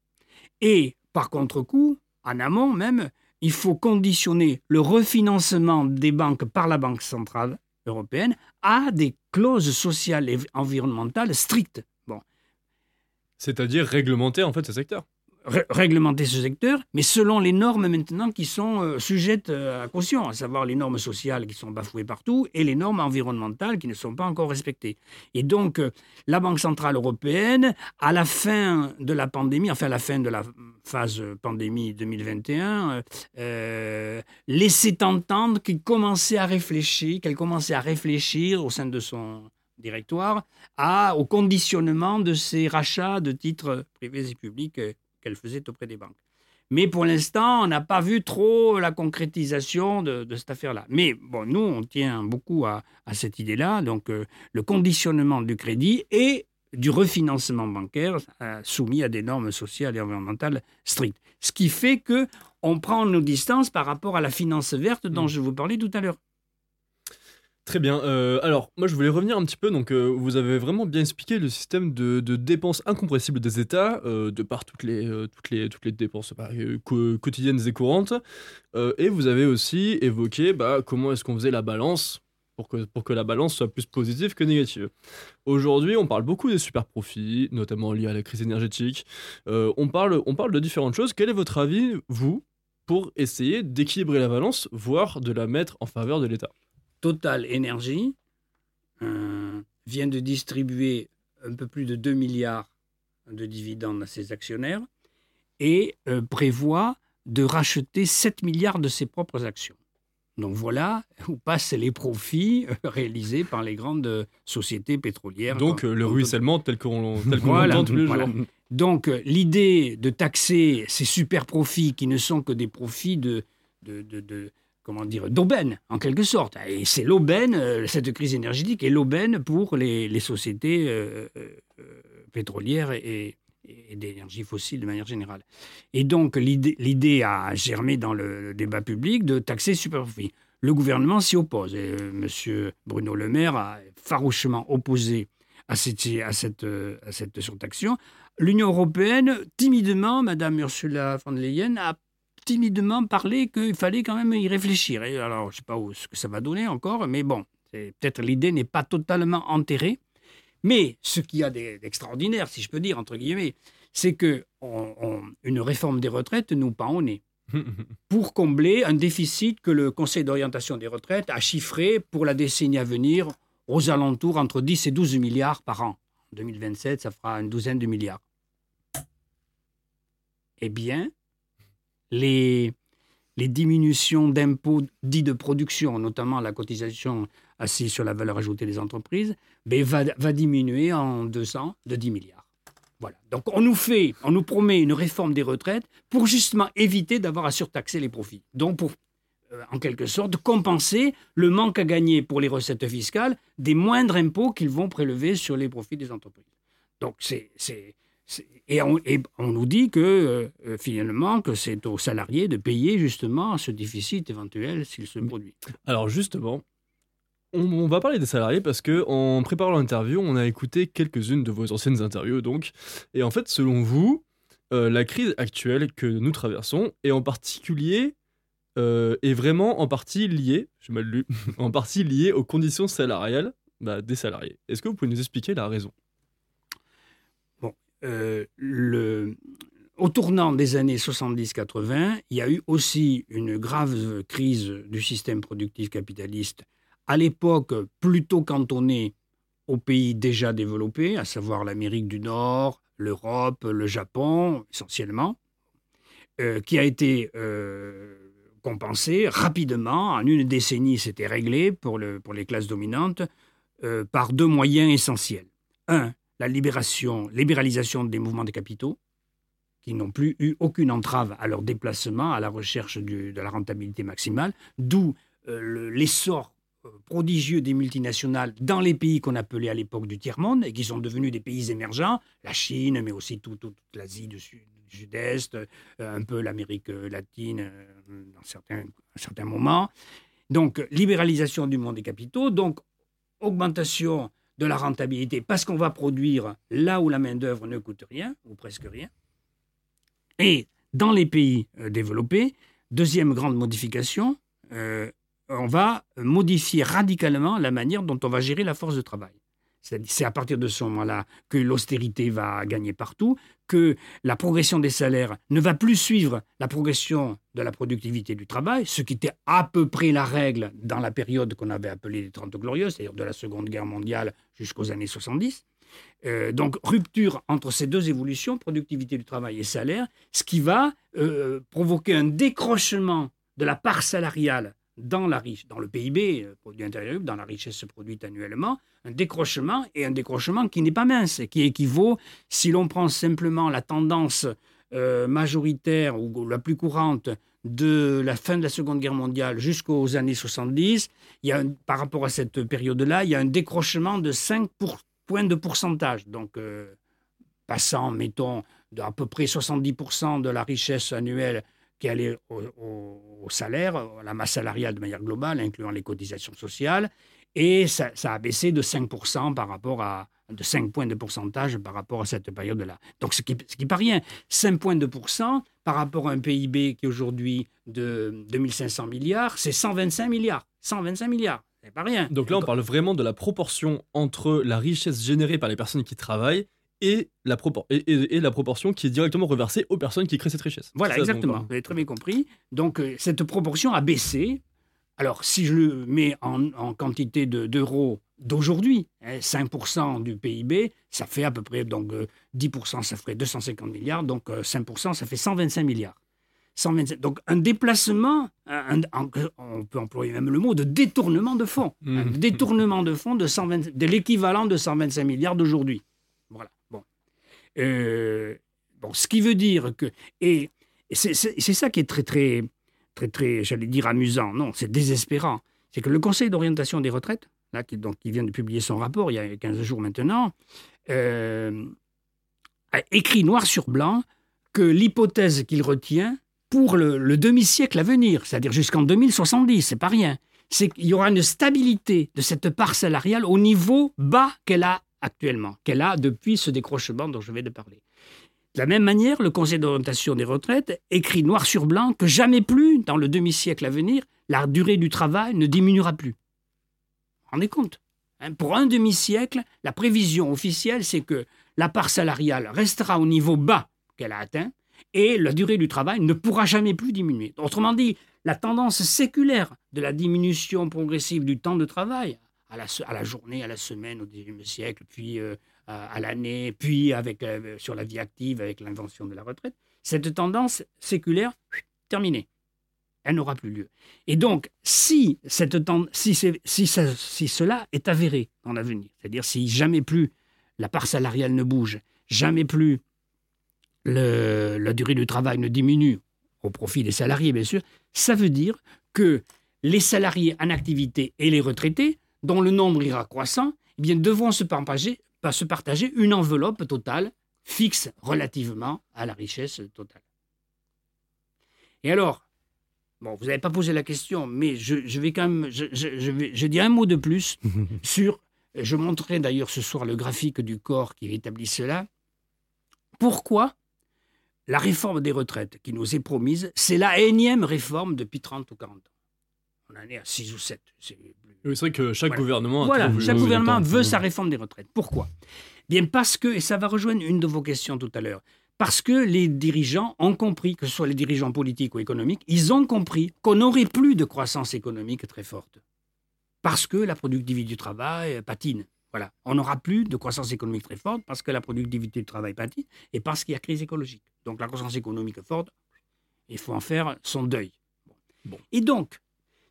Et par contre-coup, en amont même, il faut conditionner le refinancement des banques par la Banque centrale européenne à des clauses sociales et environnementales strictes. C'est-à-dire réglementer en fait ce secteur. Ré- réglementer ce secteur, mais selon les normes maintenant qui sont euh, sujettes euh, à caution, à savoir les normes sociales qui sont bafouées partout et les normes environnementales qui ne sont pas encore respectées. Et donc, euh, la Banque Centrale Européenne, à la fin de la pandémie, enfin à la fin de la phase pandémie 2021, euh, euh, laissait entendre qu'il commençait à réfléchir, qu'elle commençait à réfléchir au sein de son directoire à, au conditionnement de ces rachats de titres privés et publics qu'elle faisait auprès des banques. Mais pour l'instant, on n'a pas vu trop la concrétisation de, de cette affaire-là. Mais bon, nous, on tient beaucoup à, à cette idée-là, donc euh, le conditionnement du crédit et du refinancement bancaire euh, soumis à des normes sociales et environnementales strictes. Ce qui fait que on prend nos distances par rapport à la finance verte dont je vous parlais tout à l'heure. Très bien. Euh, alors, moi, je voulais revenir un petit peu. Donc, euh, vous avez vraiment bien expliqué le système de, dépenses incompressibles des États, euh, de par toutes les, dépenses bah, quotidiennes et courantes. Et vous avez aussi évoqué bah, comment est-ce qu'on faisait la balance pour que, la balance soit plus positive que négative. Aujourd'hui, on parle beaucoup des super profits, notamment liés à la crise énergétique. On parle de différentes choses. Quel est votre avis, vous, pour essayer d'équilibrer la balance, voire de la mettre en faveur de l'État? Total Énergie euh, vient de distribuer un peu plus de 2 milliards de dividendes à ses actionnaires et euh, prévoit de racheter 7 milliards de ses propres actions. Donc voilà où passent les profits euh, réalisés par les grandes sociétés pétrolières. Donc le ruissellement tel qu'on qu'on Voilà, l'entend tous les voilà. jours. Donc, l'idée de taxer ces super profits qui ne sont que des profits de, de, de- de- comment dire, d'aubaine, en quelque sorte. Et c'est l'aubaine, euh, cette crise énergétique est l'aubaine pour les, sociétés euh, euh, pétrolières et, d'énergie fossile de manière générale. Et donc, l'idée a germé dans le débat public de taxer super profits. Le gouvernement s'y oppose. Et, euh, Monsieur Bruno Le Maire a farouchement opposé à cette, à cette, à cette surtaxation. L'Union européenne, timidement, Madame Ursula von der Leyen a timidement parlé qu'il fallait quand même y réfléchir. Et alors, je ne sais pas où, ce que ça va donner encore, mais bon, peut-être l'idée n'est pas totalement enterrée. Mais ce qu'il y a d'e- d'extraordinaire, si je peux dire, entre guillemets, c'est que on- on- une réforme des retraites nous pend au nez pour combler un déficit que le Conseil d'orientation des retraites a chiffré pour la décennie à venir aux alentours entre 10 et 12 milliards par an. En 2027, ça fera une douzaine de milliards. Eh bien, les, les diminutions d'impôts dits de production, notamment la cotisation assise sur la valeur ajoutée des entreprises, va, diminuer en deux ans de 10 milliards. Voilà. Donc on nous fait, on nous promet une réforme des retraites pour justement éviter d'avoir à surtaxer les profits. Donc pour, euh, en quelque sorte, compenser le manque à gagner pour les recettes fiscales des moindres impôts qu'ils vont prélever sur les profits des entreprises. Donc c'est- et, on, et on nous dit que euh, finalement que c'est aux salariés de payer justement ce déficit éventuel s'il se produit. Alors justement, on, on va parler des salariés parce que en préparant l'interview, on a écouté quelques-unes de vos anciennes interviews donc. Et en fait, selon vous, euh, la crise actuelle que nous traversons est en particulier euh, est vraiment en partie liée, j'ai mal lu, en partie liée aux conditions salariales bah, des salariés. Est-ce que vous pouvez nous expliquer la raison? Le, au tournant des années 70-80, il y a eu aussi une grave crise du système productif capitaliste, à l'époque plutôt cantonnée aux pays déjà développés, à savoir l'Amérique du Nord, l'Europe, le Japon essentiellement, euh, qui a été euh, compensée rapidement, en une décennie c'était réglé pour, le, pour les classes dominantes, euh, par deux moyens essentiels. Un, la libération, libéralisation des mouvements des capitaux, qui n'ont plus eu aucune entrave à leur déplacement, à la recherche de la rentabilité maximale, d'où euh, le- l'essor euh, prodigieux des multinationales dans les pays qu'on appelait à l'époque du tiers-monde et qui sont devenus des pays émergents, la Chine, mais aussi tout- tout- toute l'Asie du Sud- du Sud-Est, euh, un peu l'Amérique latine euh, dans certains, certains moments. Donc, libéralisation du monde des capitaux, donc augmentation de la rentabilité parce qu'on va produire là où la main-d'œuvre ne coûte rien, ou presque rien. Et dans les pays euh, développés, deuxième grande modification, euh, on va modifier radicalement la manière dont on va gérer la force de travail. C'est à partir de ce moment-là que l'austérité va gagner partout, que la progression des salaires ne va plus suivre la progression de la productivité du travail, ce qui était à peu près la règle dans la période qu'on avait appelée les Trente Glorieuses, c'est-à-dire de la Seconde Guerre mondiale jusqu'aux années 70. Euh, donc rupture entre ces deux évolutions, productivité du travail et salaire, ce qui va euh, provoquer un décrochement de la part salariale dans, la dans le PIB, euh, produit intérieur dans la richesse produite annuellement, un décrochement et un décrochement qui n'est pas mince, qui équivaut, si l'on prend simplement la tendance euh, majoritaire ou la plus courante de la fin de la Seconde Guerre mondiale jusqu'aux années 70, il y a par rapport à cette période-là, il y a un décrochement de 5 pour- points de pourcentage. Donc, euh, passant, mettons, d'à peu près 70% de la richesse annuelle qui allait au, au- au salaire, à la masse salariale de manière globale, incluant les cotisations sociales, et ça, ça a baissé de 5% par rapport à de 5 points de pourcentage par rapport à cette période-là. Donc, ce qui ce qui n'est pas rien. 5 points de pourcent par rapport à un PIB qui est aujourd'hui de 2500 milliards, c'est 125 milliards. 125 milliards, c'est pas rien. Donc là, on parle vraiment de la proportion entre la richesse générée par les personnes qui travaillent et la, et, et- et la proportion qui est directement reversée aux personnes qui créent cette richesse. Voilà, ça exactement. Vous avez très bien compris. Donc, euh, cette proportion a baissé. Alors, si je le mets en, en quantité de- d'euros d'aujourd'hui, hein, 5% du PIB, ça fait à peu près, donc euh, 10%, ça ferait 250 milliards, donc euh, 5%, ça fait 125 milliards. 125 donc, un déplacement, un- un- on peut employer même le mot de détournement de fonds. Un Mhm. détournement de fonds de, 120 de l'équivalent de 125 milliards d'aujourd'hui. Bon. Euh. Ce qui veut dire que. Et c'est ça qui est très, très, très, très, j'allais dire amusant. Non, c'est désespérant. C'est que le Conseil d'orientation des retraites, qui, donc, vient de publier son rapport il y a 15 jours maintenant, euh, a écrit noir sur blanc que l'hypothèse qu'il retient pour le, le demi-siècle à venir, c'est-à-dire jusqu'en 2070, c'est pas rien, c'est qu'il y aura une stabilité de cette part salariale au niveau bas qu'elle a actuellement, qu'elle a depuis ce décrochement dont je vais de parler. De la même manière, le Conseil d'orientation des retraites écrit noir sur blanc que jamais plus, dans le demi-siècle à venir, la durée du travail ne diminuera plus. Vous vous rendez compte Hein, Pour un demi-siècle, la prévision officielle, c'est que la part salariale restera au niveau bas qu'elle a atteint et la durée du travail ne pourra jamais plus diminuer. Autrement dit, la tendance séculaire de la diminution progressive du temps de travail à la, à la journée, à la semaine au XIXe siècle, puis euh, à, l'année, puis avec, euh, sur la vie active avec l'invention de la retraite, cette tendance séculaire, terminée. Elle n'aura plus lieu. Et donc, si, cette ten- si, si, ça- si cela est avéré dans l'avenir, c'est-à-dire si jamais plus la part salariale ne bouge, jamais plus le- la durée du travail ne diminue, au profit des salariés bien sûr, ça veut dire que les salariés en activité et les retraités, dont le nombre ira croissant, eh bien, devront se partager, pas se partager une enveloppe totale fixe relativement à la richesse totale. Et alors, bon, vous n'avez pas posé la question, mais je, je vais quand même, je, je- je vais, je dis un mot de plus sur, je montrerai d'ailleurs ce soir le graphique du corps qui établit cela. Pourquoi la réforme des retraites qui nous est promise, c'est la énième réforme depuis 30 ou 40 ans? On en est à 6 ou 7. C'est Oui, vrai que chaque Voilà. gouvernement. a voilà, chaque gouvernement veut sa réforme des retraites. Pourquoi? Bien parce que, et ça va rejoindre une de vos questions tout à l'heure, parce que les dirigeants ont compris, que ce soit les dirigeants politiques ou économiques, ils ont compris qu'on n'aurait plus de croissance économique très forte. Parce que la productivité du travail euh, patine. Voilà. On n'aura plus de croissance économique très forte parce que la productivité du travail patine et parce qu'il y a crise écologique. Donc la croissance économique forte, il faut en faire son deuil. Bon. Et donc,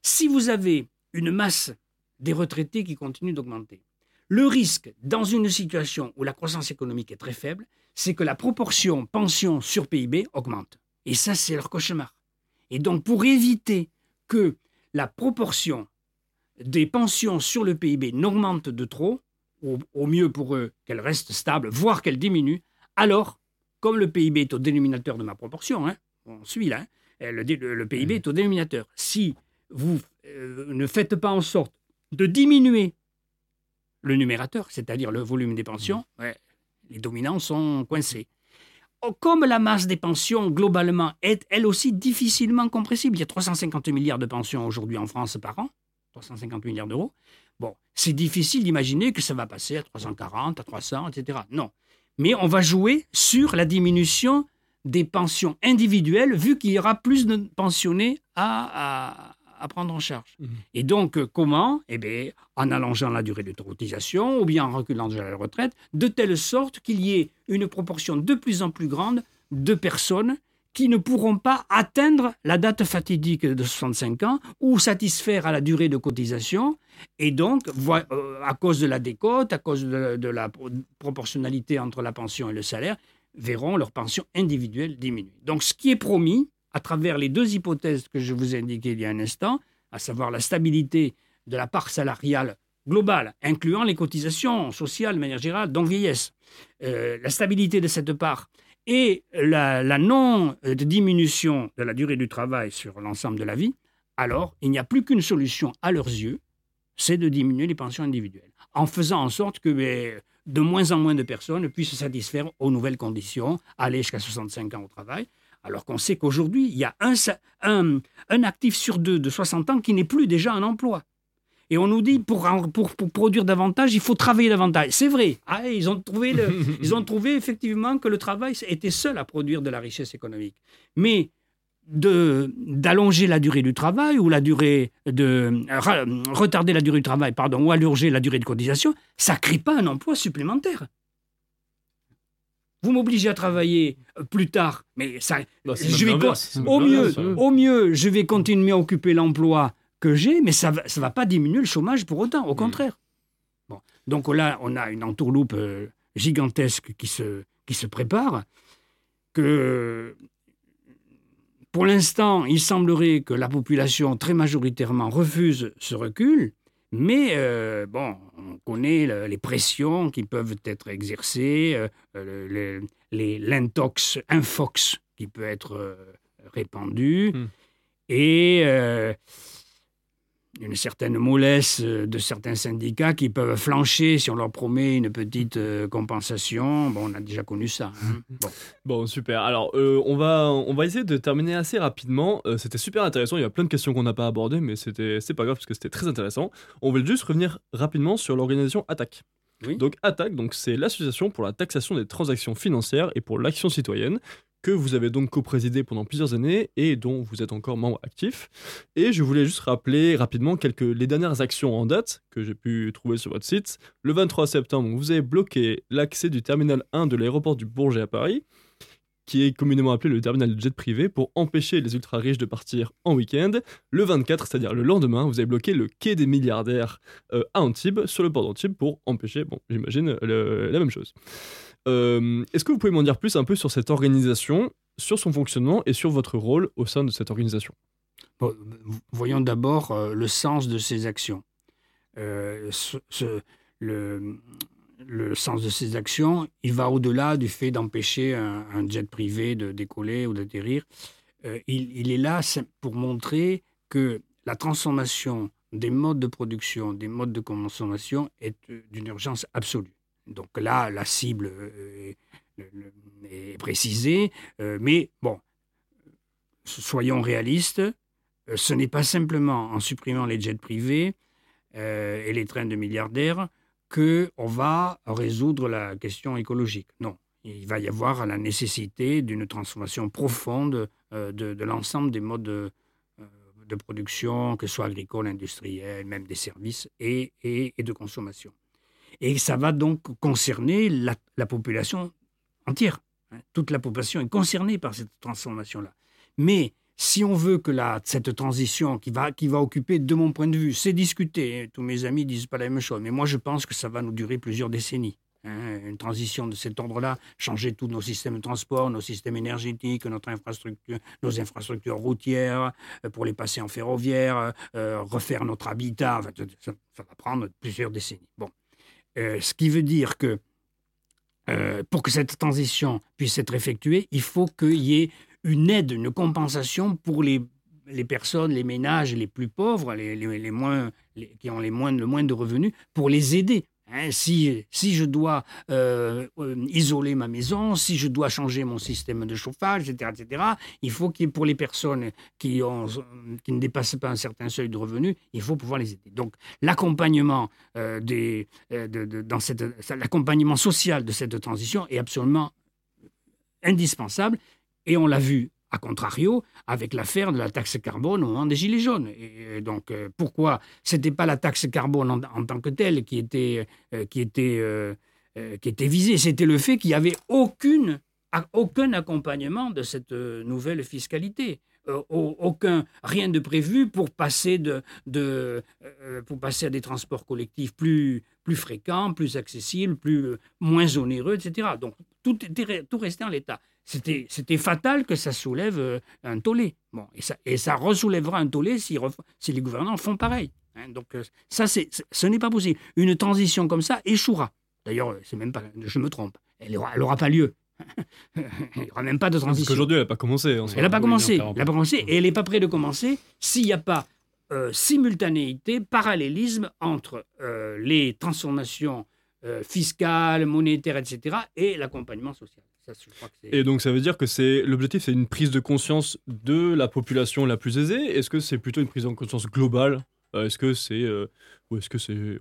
si vous avez une masse des retraités qui continue d'augmenter, le risque dans une situation où la croissance économique est très faible, c'est que la proportion pension sur PIB augmente. Et ça, c'est leur cauchemar. Et donc, pour éviter que la proportion des pensions sur le PIB n'augmente de trop, au, au mieux pour eux qu'elle reste stable, voire qu'elle diminue, alors, comme le PIB est au dénominateur de ma proportion, hein, on suit là, hein, le, le- le PIB est au dénominateur. Si vous euh, ne faites pas en sorte de diminuer le numérateur, c'est-à-dire le volume des pensions, ouais, les dominants sont coincés. Oh, Comme la masse des pensions, globalement, est elle aussi difficilement compressible, il y a 350 milliards de pensions aujourd'hui en France par an, 350 milliards d'euros. Bon, c'est difficile d'imaginer que ça va passer à 340, à 300, etc. Non. Mais on va jouer sur la diminution des pensions individuelles, vu qu'il y aura plus de pensionnés à, à- à prendre en charge. Mhm. Et donc, euh, comment? Eh bien, en allongeant la durée de cotisation ou bien en reculant déjà la retraite, de telle sorte qu'il y ait une proportion de plus en plus grande de personnes qui ne pourront pas atteindre la date fatidique de 65 ans ou satisfaire à la durée de cotisation. Et donc, euh, à cause de la décote, à cause de, de la pro- proportionnalité entre la pension et le salaire, verront leur pension individuelle diminuer. Donc, ce qui est promis, à travers les deux hypothèses que je vous ai indiquées il y a un instant, à savoir la stabilité de la part salariale globale, incluant les cotisations sociales de manière générale, donc vieillesse, euh, la stabilité de cette part et la, non-diminution de la durée du travail sur l'ensemble de la vie, alors il n'y a plus qu'une solution à leurs yeux, c'est de diminuer les pensions individuelles, en faisant en sorte que ben, de moins en moins de personnes puissent se satisfaire aux nouvelles conditions, aller jusqu'à 65 ans au travail, alors qu'on sait qu'aujourd'hui, il y a un, un, un actif sur deux de 60 ans qui n'est plus déjà en emploi. Et on nous dit, pour, en- pour, pour produire davantage, il faut travailler davantage. C'est vrai. Ah, ils, ont trouvé le- ils ont trouvé effectivement que le travail était seul à produire de la richesse économique. Mais d'allonger la durée du travail ou la durée de retarder la durée du travail pardon ou allonger la durée de cotisation ça crée pas un emploi supplémentaire vous m'obligez à travailler euh, plus tard mais ça Bah, je vais au mieux l'inverse, ouais. au mieux je vais continuer à occuper l'emploi que j'ai mais ça ça va pas diminuer le chômage pour autant au contraire bon donc là on a une entourloupe euh, gigantesque qui se qui se prépare que pour l'instant, il semblerait que la population très majoritairement refuse ce recul, mais euh, bon, on connaît le- les pressions qui peuvent être exercées, euh, euh, le- l'intox, infox qui peut être euh, répandu, Hmm. et une certaine mollesse euh, de certains syndicats qui peuvent flancher si on leur promet une petite euh, compensation. Bon, on a déjà connu ça. hein. Bon. Bon, super. Alors, euh, on, va, on va essayer de terminer assez rapidement. Euh, c'était super intéressant. Il y a plein de questions qu'on n'a pas abordées, mais c'était, c'est pas grave parce que c'était très intéressant. On veut juste revenir rapidement sur l'organisation ATTAC. Oui. Donc, ATTAC, donc, c'est l'Association pour la taxation des transactions financières et pour l'action citoyenne, que vous avez donc co-présidé pendant plusieurs années et dont vous êtes encore membre actif. Et je voulais juste rappeler rapidement quelques, les dernières actions en date que j'ai pu trouver sur votre site. Le 23 septembre, vous avez bloqué l'accès du terminal 1 de l'aéroport du Bourget à Paris qui est communément appelé le terminal de jet privé, pour empêcher les ultra-riches de partir en week-end. Le 24, c'est-à-dire le lendemain, vous avez bloqué le quai des milliardaires euh, à Antibes, sur le port d'Antibes, pour empêcher, bon, j'imagine, la même chose. Euh, Est-ce que vous pouvez m'en dire plus un peu sur cette organisation, sur son fonctionnement et sur votre rôle au sein de cette organisation? Voyons d'abord euh, le sens de ces actions. Euh, le, sens de ces actions, il va au-delà du fait d'empêcher un, jet privé de décoller ou d'atterrir. Il, est là pour montrer que la transformation des modes de production, des modes de consommation est d'une urgence absolue. Donc là, la cible euh, est, précisée, euh, mais bon, soyons réalistes, euh, ce n'est pas simplement en supprimant les jets privés et les trains de milliardaires que on va résoudre la question écologique. Non, il va y avoir la nécessité d'une transformation profonde de, l'ensemble des modes de, production, que ce soit agricole, industriel, même des services et de consommation. Et ça va donc concerner la, la population entière. hein. Toute la population est concernée par cette transformation-là. Mais si on veut que cette transition qui va, qui va occuper, de mon point de vue, c'est discuté, hein, tous mes amis disent pas la même chose, mais moi je pense que ça va nous durer plusieurs décennies. hein. une transition de cet ordre-là, changer tous nos systèmes de transport, nos systèmes énergétiques, notre infrastructure, nos infrastructures routières, euh, pour les passer en ferroviaire, euh, refaire notre habitat. Ça, ça, va prendre plusieurs décennies. Bon. Euh, ce qui veut dire que euh, pour que cette transition puisse être effectuée, il faut qu'il y ait une aide, une compensation pour les, personnes, les ménages les plus pauvres, les, moins, qui ont le moins de revenus, pour les aider. Hein, si, si je dois euh, euh, isoler ma maison, si je dois changer mon système de chauffage, etc., etc., il faut qu'il pour les personnes qui, ne dépassent pas un certain seuil de revenus, il faut pouvoir les aider. Donc l'accompagnement euh, l'accompagnement social de cette transition est absolument indispensable. Et on l'a vu a contrario, avec l'affaire de la taxe carbone au moment des Gilets jaunes. Et donc, euh, pourquoi ce n'était pas la taxe carbone en, tant que telle qui était, euh, qui était, euh, qui était visée, c'était le fait qu'il n'y avait aucune, aucun accompagnement de cette nouvelle fiscalité. aucun, rien de prévu pour passer, de, de pour passer à des transports collectifs plus, plus fréquents, plus accessibles, plus, moins onéreux, etc. Donc, tout, tout restait en l'état c'était fatal que ça soulève euh, un tollé. Bon, et, ça, et ça ressoulèvera un tollé si, si les gouvernants font pareil. Hein. donc euh, ça, c'est ce n'est pas possible. Une transition comme ça échouera. D'ailleurs, c'est même pas, je me trompe, elle n'aura pas lieu. il n'y aura même pas de transition. Parce qu'aujourd'hui, elle n'a pas commencé. Elle n'a pas, commencé. Elle n'a pas commencé et elle n'est pas prête de commencer s'il n'y a pas euh, simultanéité, parallélisme entre euh, les transformations euh, fiscales, monétaires, etc., et l'accompagnement social. Et donc ça veut dire que c'est l'objectif, c'est une prise de conscience de la population la plus aisée. Est-ce que c'est plutôt une prise de conscience globale? Euh, Est-ce que c'est euh, ou est-ce que c'est ouais.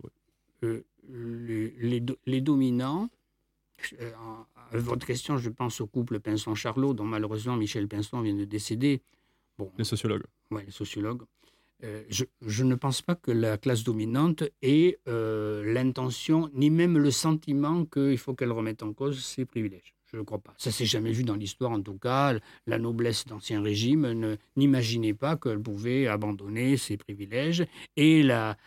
euh, les, les, les, dominants euh, à votre question, je pense au couple Pinson-Charlot, dont malheureusement Michel Pinson vient de décéder. Bon, les sociologues. Oui, les sociologues. Euh, je, je, ne pense pas que la classe dominante ait euh, l'intention, ni même le sentiment qu'il faut qu'elle remette en cause ses privilèges. Je ne crois pas. Ça s'est jamais vu dans l'histoire, en tout cas. La noblesse d'Ancien Régime n'imaginait pas qu'elle pouvait abandonner ses privilèges. Et la,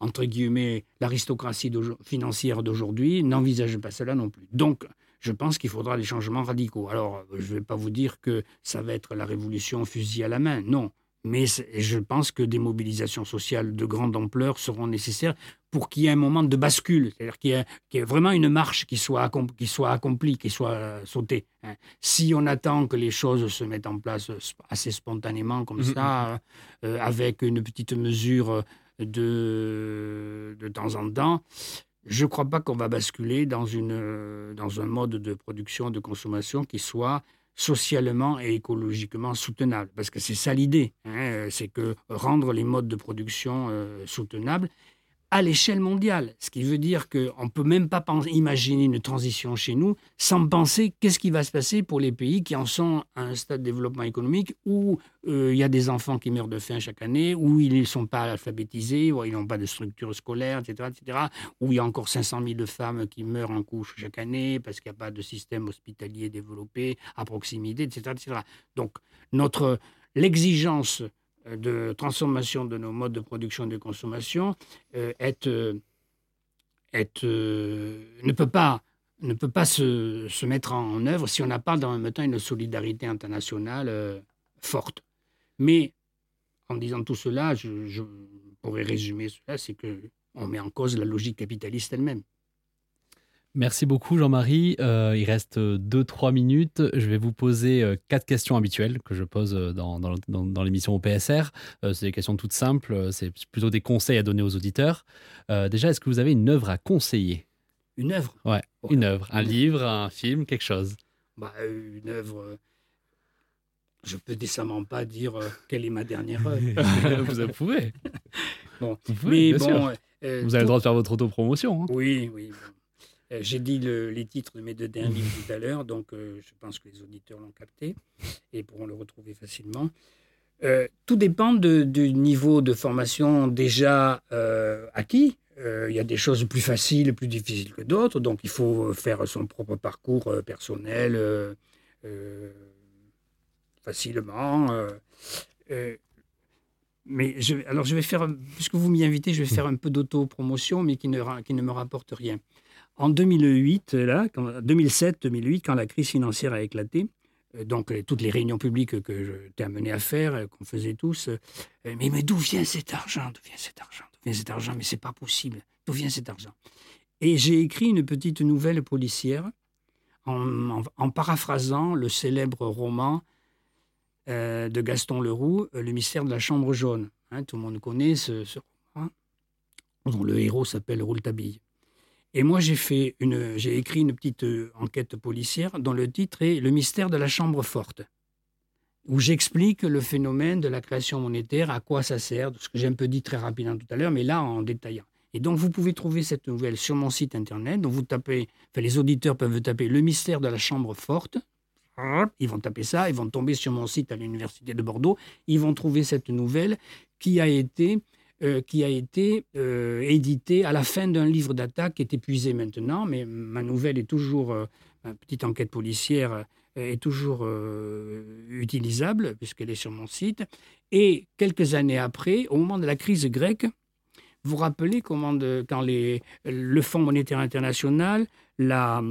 entre guillemets, l'aristocratie financière d'aujourd'hui n'envisage pas cela non plus. Donc, je pense qu'il faudra des changements radicaux. Alors, je ne vais pas vous dire que ça va être la révolution fusil à la main. Non. Mais je pense que des mobilisations sociales de grande ampleur seront nécessaires pour qu'il y ait un moment de bascule, c'est-à-dire qu'il y, qu y, ait vraiment une marche qui soit, qui soit accomplie, qui soit euh, sautée. Hein. Si on attend que les choses se mettent en place assez spontanément comme mmh, ça, euh, avec une petite mesure de, de temps en temps, je ne crois pas qu'on va basculer dans, une, dans un mode de production, de consommation qui soit socialement et écologiquement soutenable. Parce que c'est ça l'idée, hein, c'est que rendre les modes de production euh, soutenables à l'échelle mondiale. Ce qui veut dire qu'on ne peut même pas imaginer une transition chez nous sans penser qu'est-ce qui va se passer pour les pays qui en sont à un stade de développement économique où euh, il y a des enfants qui meurent de faim chaque année, où ils ne sont pas alphabétisés, où ils n'ont pas de structure scolaire, etc., etc., où il y a encore 500 000 de femmes qui meurent en couche chaque année parce qu'il n'y a pas de système hospitalier développé à proximité, etc. etc. Donc, notre l'exigence de transformation de nos modes de production et de consommation euh, est, euh, euh, ne peut pas, ne peut pas se, mettre en œuvre si on n'a pas dans le même temps une solidarité internationale forte. Mais en disant tout cela, je, je pourrais résumer cela, c'est qu'on met en cause la logique capitaliste elle-même. Merci beaucoup Jean-Marie. Euh, il reste 2-3 minutes. Je vais vous poser euh, quatre questions habituelles que je pose euh, dans, dans, dans, dans l'émission au PSR. Euh, c'est des questions toutes simples. C'est plutôt des conseils à donner aux auditeurs. Euh, déjà, est-ce que vous avez une œuvre à conseiller? Une œuvre? Ouais, oh, une œuvre. Un livre, un film, quelque chose bah, Une œuvre... Je peux décemment pas dire quelle est ma dernière œuvre. vous pouvez. bon, vous pouvez, mais bon... vous avez le droit de faire votre autopromotion. Hein. Oui, oui. Euh, J'ai dit le, les titres de mes deux derniers livres tout à l'heure, donc euh, je pense que les auditeurs l'ont capté et pourront le retrouver facilement. Euh, tout dépend du niveau de formation déjà acquis. Il y a des choses plus faciles, plus difficiles que d'autres, donc il faut faire son propre parcours personnel facilement. Mais je, alors je vais faire, puisque vous m'y invitez, je vais faire un peu d'auto-promotion, mais qui ne, qui ne me rapporte rien. En 2008, là, 2007-2008, quand la crise financière a éclaté, euh, donc toutes les réunions publiques que je t'ai amené à faire, euh, qu'on faisait tous, euh, mais, mais d'où vient cet argent? D'où vient cet argent? D'où vient cet argent? Mais c'est pas possible. D'où vient cet argent? Et j'ai écrit une petite nouvelle policière en, paraphrasant le célèbre roman de Gaston Leroux, Le mystère de la chambre jaune. Hein, tout le monde connaît ce, roman, dont le héros s'appelle Rouletabille. Et moi, j'ai fait une, j'ai écrit une petite euh, enquête policière dont le titre est Le mystère de la chambre forte, où j'explique le phénomène de la création monétaire, à quoi ça sert, ce que j'ai un peu dit très rapidement tout à l'heure, mais là en détaillant. Et donc, vous pouvez trouver cette nouvelle sur mon site internet. Donc, vous tapez, enfin, les auditeurs peuvent taper Le mystère de la chambre forte. Ils vont taper ça, ils vont tomber sur mon site à l'Université de Bordeaux. Ils vont trouver cette nouvelle qui a été euh, qui a été euh, à la fin d'un livre d'attaque qui est épuisé maintenant, mais ma nouvelle est toujours, euh, ma petite enquête policière est toujours utilisable puisqu'elle est sur mon site. Et quelques années après, au moment de la crise grecque, vous vous rappelez comment quand les, le Fonds monétaire international, la,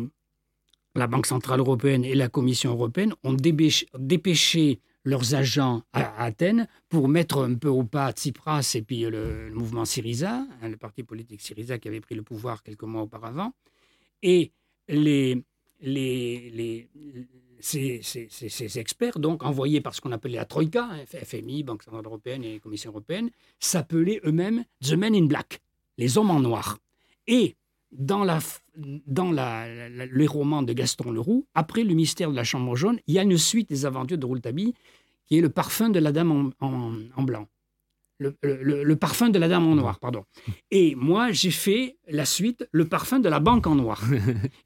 la Banque centrale européenne et la Commission européenne ont dépêché leurs agents à Athènes pour mettre un peu au pas Tsipras et puis le, mouvement Syriza, hein, le parti politique Syriza qui avait pris le pouvoir quelques mois auparavant. Et ces, ces, experts, donc envoyés par ce qu'on appelait la Troïka, hein, FMI, Banque centrale européenne et Commission européenne, s'appelaient eux-mêmes The Men in Black, les hommes en noir. Et dans, la, dans la, le roman de Gaston Leroux, après le mystère de la chambre jaune, il y a une suite des aventures de Rouletabille qui est le parfum de la dame en, blanc. Le, parfum de la dame en noir, pardon. Et moi, j'ai fait la suite, le parfum de la banque en noir.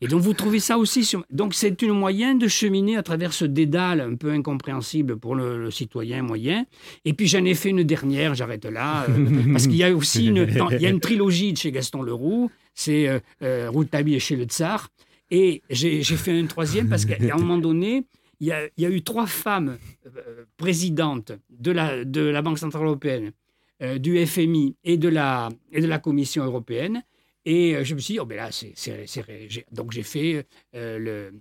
Et donc, vous trouvez ça aussi sur... Donc, c'est une moyen de cheminer à travers ce dédale un peu incompréhensible pour le, citoyen moyen. Et puis, j'en ai fait une dernière, j'arrête là, euh, parce qu'il y a aussi une, il y a une trilogie de chez Gaston Leroux, c'est euh, euh Rouletabille chez le Tsar. Et j'ai fait une troisième parce qu'à un moment donné, il y, a, eu trois femmes euh, présidentes de la, de la Banque Centrale Européenne, euh, du FMI et de, la, et de la Commission européenne. Et euh, je me suis dit, oh ben là, c'est, donc j'ai fait le,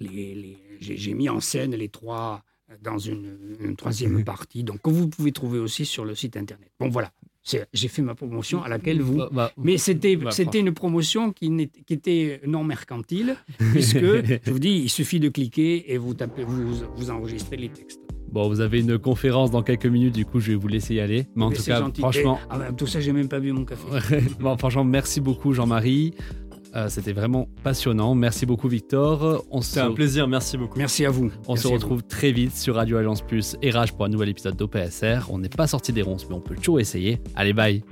les, j'ai, mis en scène les trois dans une, troisième partie, donc que vous pouvez trouver aussi sur le site internet. Bon voilà, j'ai fait ma promotion à laquelle vous. Bah, bah, mais c'était bah, c'était une promotion qui, qui, était non mercantile, puisque je vous dis, il suffit de cliquer et vous tapez, vous, vous enregistrez les textes. Bon, vous avez une conférence dans quelques minutes, du coup, je vais vous laisser y aller. Mais en tout cas, franchement. ah tout ça, j'ai même pas bu mon café. bon, franchement, merci beaucoup, Jean-Marie. Euh, c'était vraiment passionnant. Merci beaucoup, Victor. C'était un plaisir. Merci beaucoup. Merci à vous. On se retrouve très vite sur Radio Agence Plus et Rage pour un nouvel épisode d'OPSR. On n'est pas sorti des ronces, mais on peut toujours essayer. Allez, bye.